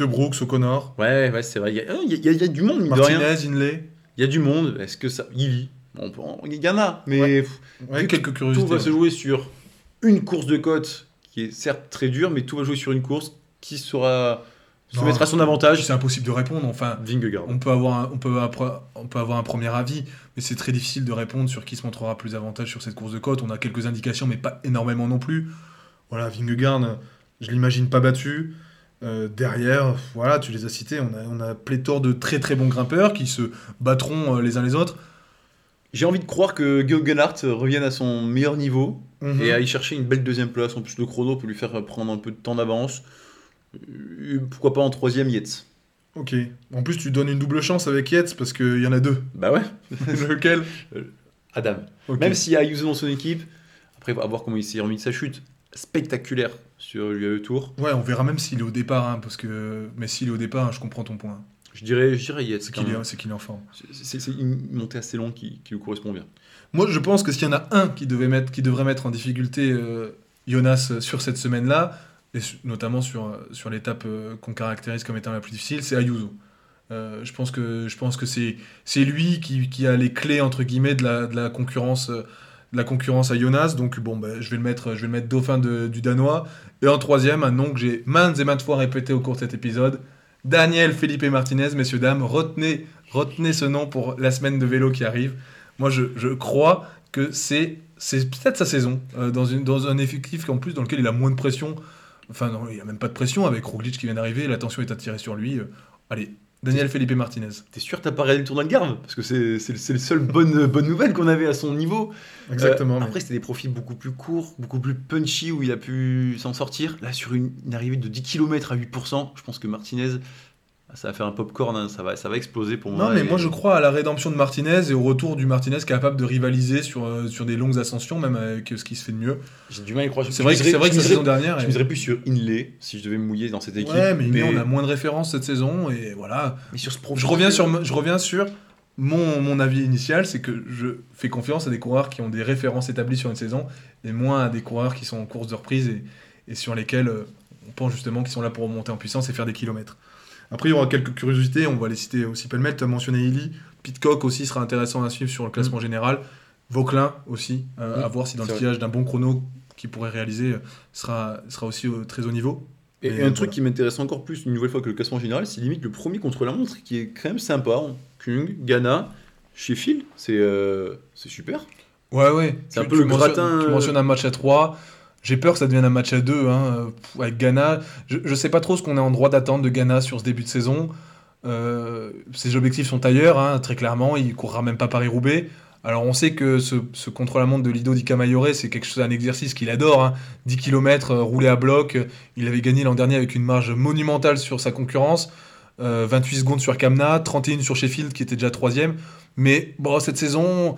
Speaker 4: Brooks, O'Connor,
Speaker 5: Ouais, ouais, c'est vrai. Il y, a- il y a- il y a du monde.
Speaker 4: Martinez, Inley.
Speaker 5: Il y a du monde. Est-ce que ça. Illy. Bon, il y en a, mais
Speaker 4: Ouais.
Speaker 5: pff,
Speaker 4: Ouais,
Speaker 5: Vu que
Speaker 4: quelques
Speaker 5: tout va se
Speaker 4: ouais.
Speaker 5: jouer sur une course de côte qui est certes très dure, mais tout va jouer sur une course qui sera se
Speaker 4: Non,
Speaker 5: mettre à son avantage.
Speaker 4: C'est impossible de répondre. Enfin,
Speaker 5: Vingegaard.
Speaker 4: on peut avoir un, on peut on avoir un premier avis, mais c'est très difficile de répondre sur qui se montrera plus avantage sur cette course de côte. On a quelques indications, mais pas énormément non plus. Voilà, Vingegaard, je l'imagine pas battu. Euh, derrière, voilà, tu les as cités, on a, on a pléthore de très très bons grimpeurs qui se battront euh, les uns les autres.
Speaker 5: J'ai envie de croire que Guggenhardt revienne à son meilleur niveau
Speaker 4: Mhm.
Speaker 5: et aille chercher une belle deuxième place. En plus, le chrono peut lui faire prendre un peu de temps d'avance. Euh, Pourquoi pas en troisième, Yates
Speaker 4: Ok. En plus, tu donnes une double chance avec Yates parce qu'il y en a deux.
Speaker 5: Bah ouais, *laughs*
Speaker 4: Lequel?
Speaker 5: Adam.
Speaker 4: Ok.
Speaker 5: Même s'il y a Ayuso dans son équipe, après, à voir comment il s'est remis de sa chute. Spectaculaire sur l'UAE Tour.
Speaker 4: Ouais, on verra même s'il est au départ, hein, parce que. Mais s'il est au départ, je comprends ton point.
Speaker 5: Je dirais, je dirais Yates.
Speaker 4: C'est qu'il est, c'est qu'il est en forme.
Speaker 5: C'est- une montée assez longue qui, qui lui correspond bien.
Speaker 4: Moi, je pense que s'il y en a un qui, devait mettre, qui devrait mettre en difficulté euh, Jonas euh, sur cette semaine-là, et su- notamment sur, euh, sur l'étape euh, qu'on caractérise comme étant la plus difficile, c'est Ayuso. Euh, je pense que, je pense que c'est, c'est lui qui, qui a les clés, entre guillemets, de la, de la concurrence. de la concurrence à Jonas, donc bon, ben, je, vais le mettre, je vais le mettre dauphin de- du Danois. Et en troisième, un nom que j'ai maintes et maintes fois répété au cours de cet épisode, Daniel Felipe Martinez, messieurs, dames, retenez, ce nom pour la semaine de vélo qui arrive. Moi, je, crois que c'est c'est peut-être sa saison, euh, dans, un effectif en plus dans lequel il a moins de pression. Enfin, il n'y a même pas de pression avec Roglic qui vient d'arriver, l'attention est attirée sur lui. Euh, allez, Daniel Felipe Martinez.
Speaker 5: T'es sûr que t'as pas regardé le tournoi de Garve? Parce que c'est c'est le- c'est le seul bonne, bonne nouvelle qu'on avait à son niveau.
Speaker 4: Exactement.
Speaker 5: Euh,
Speaker 4: mais-
Speaker 5: après, c'était des profils beaucoup plus courts, beaucoup plus punchy où il a pu s'en sortir. Là, sur une, une arrivée de 10 km à 8%, je pense que Martinez, ça va faire un popcorn, hein, ça, va, ça va exploser pour moi.
Speaker 4: Non, mais
Speaker 5: Et-
Speaker 4: moi je crois à la rédemption de Martinez et au retour du Martinez capable de rivaliser sur, euh, sur des longues ascensions, même avec ce qui se fait de mieux.
Speaker 5: J'ai du mal à y croire.
Speaker 4: C'est vrai, que- c'est vrai que la saison dernière.
Speaker 5: Je miserais plus sur Inlay si je devais me mouiller dans cette équipe.
Speaker 4: Ouais, mais, mais on a moins de références cette saison et voilà.
Speaker 5: mais sur ce profil.
Speaker 4: Je reviens sur, je reviens sur mon, mon avis initial, c'est que je fais confiance à des coureurs qui ont des références établies sur une saison et moins à des coureurs qui sont en course de reprise et, et sur lesquels euh, on pense justement qu'ils sont là pour monter en puissance et faire des kilomètres. Après, il y aura quelques curiosités, on va les citer aussi pêle-mêle. Tu as mentionné Illy, Pitcock aussi sera intéressant à suivre sur le classement général, Vauclin aussi, euh,
Speaker 5: Mm.
Speaker 4: à voir si dans le sillage d'un bon chrono qu'il pourrait réaliser euh, sera, sera aussi euh, très haut niveau.
Speaker 5: Et, un
Speaker 4: voilà.
Speaker 5: truc qui m'intéresse encore plus une nouvelle fois que le classement général, c'est limite le premier contre la montre qui est quand même sympa. Kung, Ghana, Sheffield, c'est euh, c'est super.
Speaker 4: Ouais, ouais.
Speaker 5: C'est un peu le gratin,
Speaker 4: Tu mentionnes un match à 3. J'ai peur que ça devienne un match à 2 hein, euh, avec Ghana. Je, je sais pas trop ce qu'on est en droit d'attendre de Ghana sur ce début de saison. Euh, ses objectifs sont ailleurs, hein, très clairement. Il courra même pas Paris-Roubaix. Alors on sait que ce, contre-la-montre de Lido Di Camaiore, c'est quelque chose, un exercice qu'il adore. hein. 10 km roulé à bloc. Il avait gagné l'an dernier avec une marge monumentale sur sa concurrence. Euh, 28 secondes sur Kamna, 31 sur Sheffield qui était déjà troisième. Mais bon, cette saison,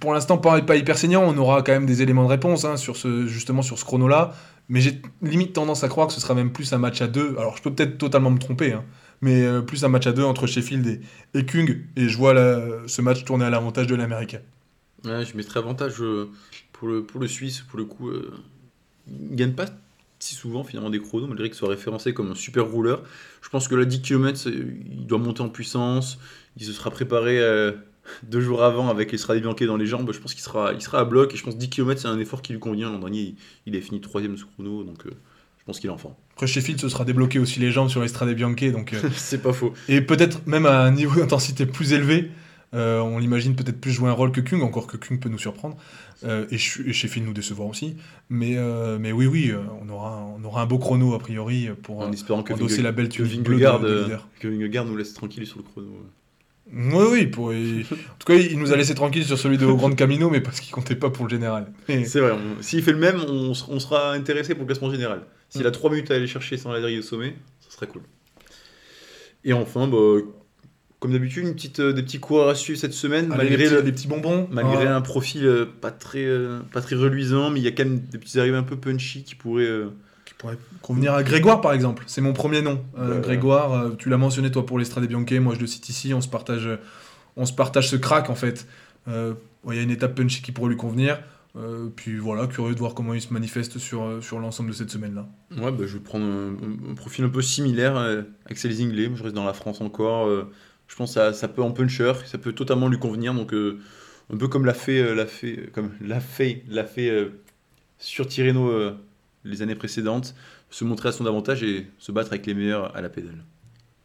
Speaker 4: pour l'instant, pas, pas hyper saignant. On aura quand même des éléments de réponse hein, sur ce, justement sur ce chrono-là. Mais j'ai limite tendance à croire que ce sera même plus un match à deux. Alors, je peux peut-être totalement me tromper, hein, mais euh, plus un match à deux entre Sheffield et, Kung. Et je vois ce match tourner à l'avantage de l'Américain.
Speaker 5: Ouais, je mettrais avantage euh, pour le, pour le Suisse, pour le coup. euh, il gagne pas si souvent finalement des chronos, malgré qu'il soit référencé comme un super rouleur. Je pense que là, 10 km, il doit monter en puissance. Il se sera préparé euh, *laughs* deux jours avant avec Strade Bianche dans les jambes. Je pense qu'il sera, il sera à bloc. Et je pense que 10 km, c'est un effort qui lui convient. L'an dernier, il, il a fini troisième ce chrono, donc euh, je pense qu'il est en forme.
Speaker 4: Après, Sheffield se sera débloqué aussi les jambes sur les Strade Bianche. Donc, euh, *laughs*
Speaker 5: c'est pas faux.
Speaker 4: et peut-être même à un niveau d'intensité plus élevé. Euh, on l'imagine peut-être plus jouer un rôle que Kung, encore que Kung peut nous surprendre. Euh, et, et Sheffield nous décevoir aussi. Mais, euh, mais oui, oui, on, aura, on aura un beau chrono a priori pour
Speaker 5: En espérant que,
Speaker 4: endosser la belle de, de
Speaker 5: que Vingegaard nous laisse tranquille sur le chrono.
Speaker 4: Oui, oui, pour... il- en tout cas, il nous a laissé tranquille sur celui de *laughs* Au Grand Camino, mais parce qu'il comptait pas pour le général. Mais-
Speaker 5: C'est vrai, on- s'il fait le même, on, sera intéressé pour le classement général. S'il a 3 minutes à aller chercher sans la au sommet, ça serait cool. Et enfin, bah, comme d'habitude, une petite, euh, des petits coureurs à suivre cette semaine,
Speaker 4: Allez,
Speaker 5: malgré,
Speaker 4: les, petits,
Speaker 5: le-
Speaker 4: petits bonbons.
Speaker 5: malgré
Speaker 4: Ah.
Speaker 5: un profil euh, pas, très, euh, pas très reluisant, mais il y a quand même des petites arrivées un peu punchy qui pourraient. Euh,
Speaker 4: Qui pourrait convenir à Grégoire, par exemple. C'est mon premier nom. Euh. Grégoire, euh, tu l'as mentionné, toi, pour les Strade Bianche. Moi, je le cite ici. On se partage, on se partage ce crack, en fait. Euh, Il y a une étape punchy qui pourrait lui convenir. Euh, puis voilà, curieux de voir comment il se manifeste sur, euh, sur l'ensemble de cette semaine-là.
Speaker 5: Ouais, bah, je vais prendre un, profil un peu similaire. euh, Axel Zinglet, je reste dans la France encore. euh, je pense que ça, ça peut en puncher, ça peut totalement lui convenir. Donc, euh, un peu comme l'a fait, euh, l'a fait, comme l'a fait, l'a fait euh, sur Tirreno euh, les années précédentes. se montrer à son avantage et se battre avec les meilleurs à la pédale.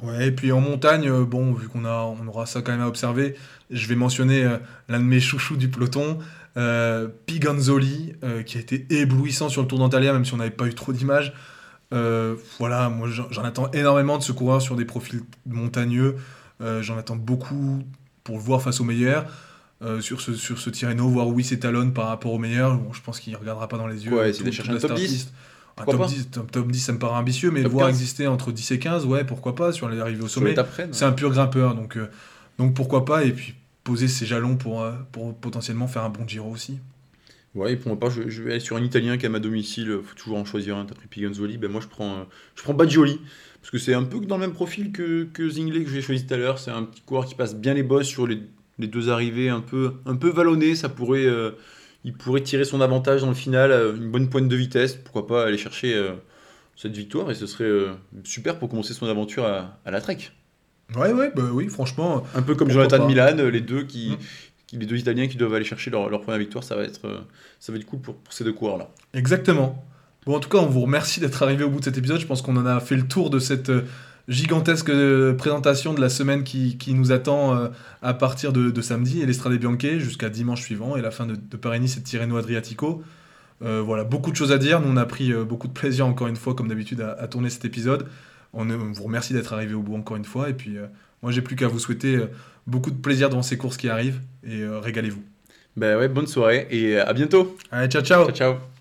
Speaker 4: Ouais, et puis en montagne, euh, bon, vu qu'on a, on aura ça quand même à observer, je vais mentionner euh, l'un de mes chouchous du peloton, euh, Piganzoli, qui a été éblouissant sur le Tour d'Antalya, même si on n'avait pas eu trop d'images. Voilà, moi j'en attends énormément de ce coureur sur des profils montagneux. J'en attends beaucoup pour le voir face aux meilleurs. Euh, sur ce, sur ce Tirreno, voir où il s'étalonne par rapport aux meilleurs. Bon, je pense qu'il ne regardera pas dans les yeux.
Speaker 5: Ouais, essayer de chercher un top 10.
Speaker 4: startlist. Un
Speaker 5: Pourquoi
Speaker 4: top
Speaker 5: pas
Speaker 4: 10, top, top 10, ça me paraît ambitieux, mais
Speaker 5: Top
Speaker 4: voir
Speaker 5: 15.
Speaker 4: exister entre 10 et 15, ouais, pourquoi pas, sur l'arrivée au
Speaker 5: Sur
Speaker 4: sommet. C'est un pur grimpeur, donc, euh, donc pourquoi pas, et puis poser ses jalons pour, euh, pour potentiellement faire un bon Giro aussi.
Speaker 5: Ouais, et pour ma part, je, je vais aller sur un Italien qui est à ma domicile. Faut toujours en choisir un. T'as pris Piganzoli. Ben moi, je prends, euh, je prends Baggioli. Parce que c'est un peu dans le même profil que, que Zingley que j'ai choisi tout à l'heure. C'est un petit coureur qui passe bien les bosses sur les, les deux arrivées un peu, un peu vallonnées. Ça pourrait, euh, il pourrait tirer son avantage dans le final. euh, Une bonne pointe de vitesse. Pourquoi pas aller chercher euh, cette victoire. Et ce serait super pour commencer son aventure à, à la Trek.
Speaker 4: Ouais, ouais, bah oui, franchement.
Speaker 5: Un peu comme Jonathan
Speaker 4: pas.
Speaker 5: Milan, les deux qui,
Speaker 4: Mm.
Speaker 5: qui- les deux Italiens qui doivent aller chercher leur, leur première victoire, ça va être, ça va être cool pour, pour ces deux coureurs là.
Speaker 4: Exactement. Bon, en tout cas, on vous remercie d'être arrivé au bout de cet épisode. Je pense qu'on en a fait le tour de cette gigantesque euh, présentation de la semaine qui, qui nous attend euh, à partir de, de samedi et l'Estrade Bianche jusqu'à dimanche suivant et la fin de, de Paris-Nice et de Tirreno Adriatico. Euh, voilà, beaucoup de choses à dire. Nous, on a pris beaucoup de plaisir, encore une fois, comme d'habitude, à, à tourner cet épisode. On, on vous remercie d'être arrivé au bout encore une fois. Et puis, euh, moi, j'ai plus qu'à vous souhaiter beaucoup de plaisir dans ces courses qui arrivent et euh, régalez-vous.
Speaker 5: Ben ouais, bonne soirée et à bientôt.
Speaker 4: Allez, ciao, ciao
Speaker 5: Ciao ciao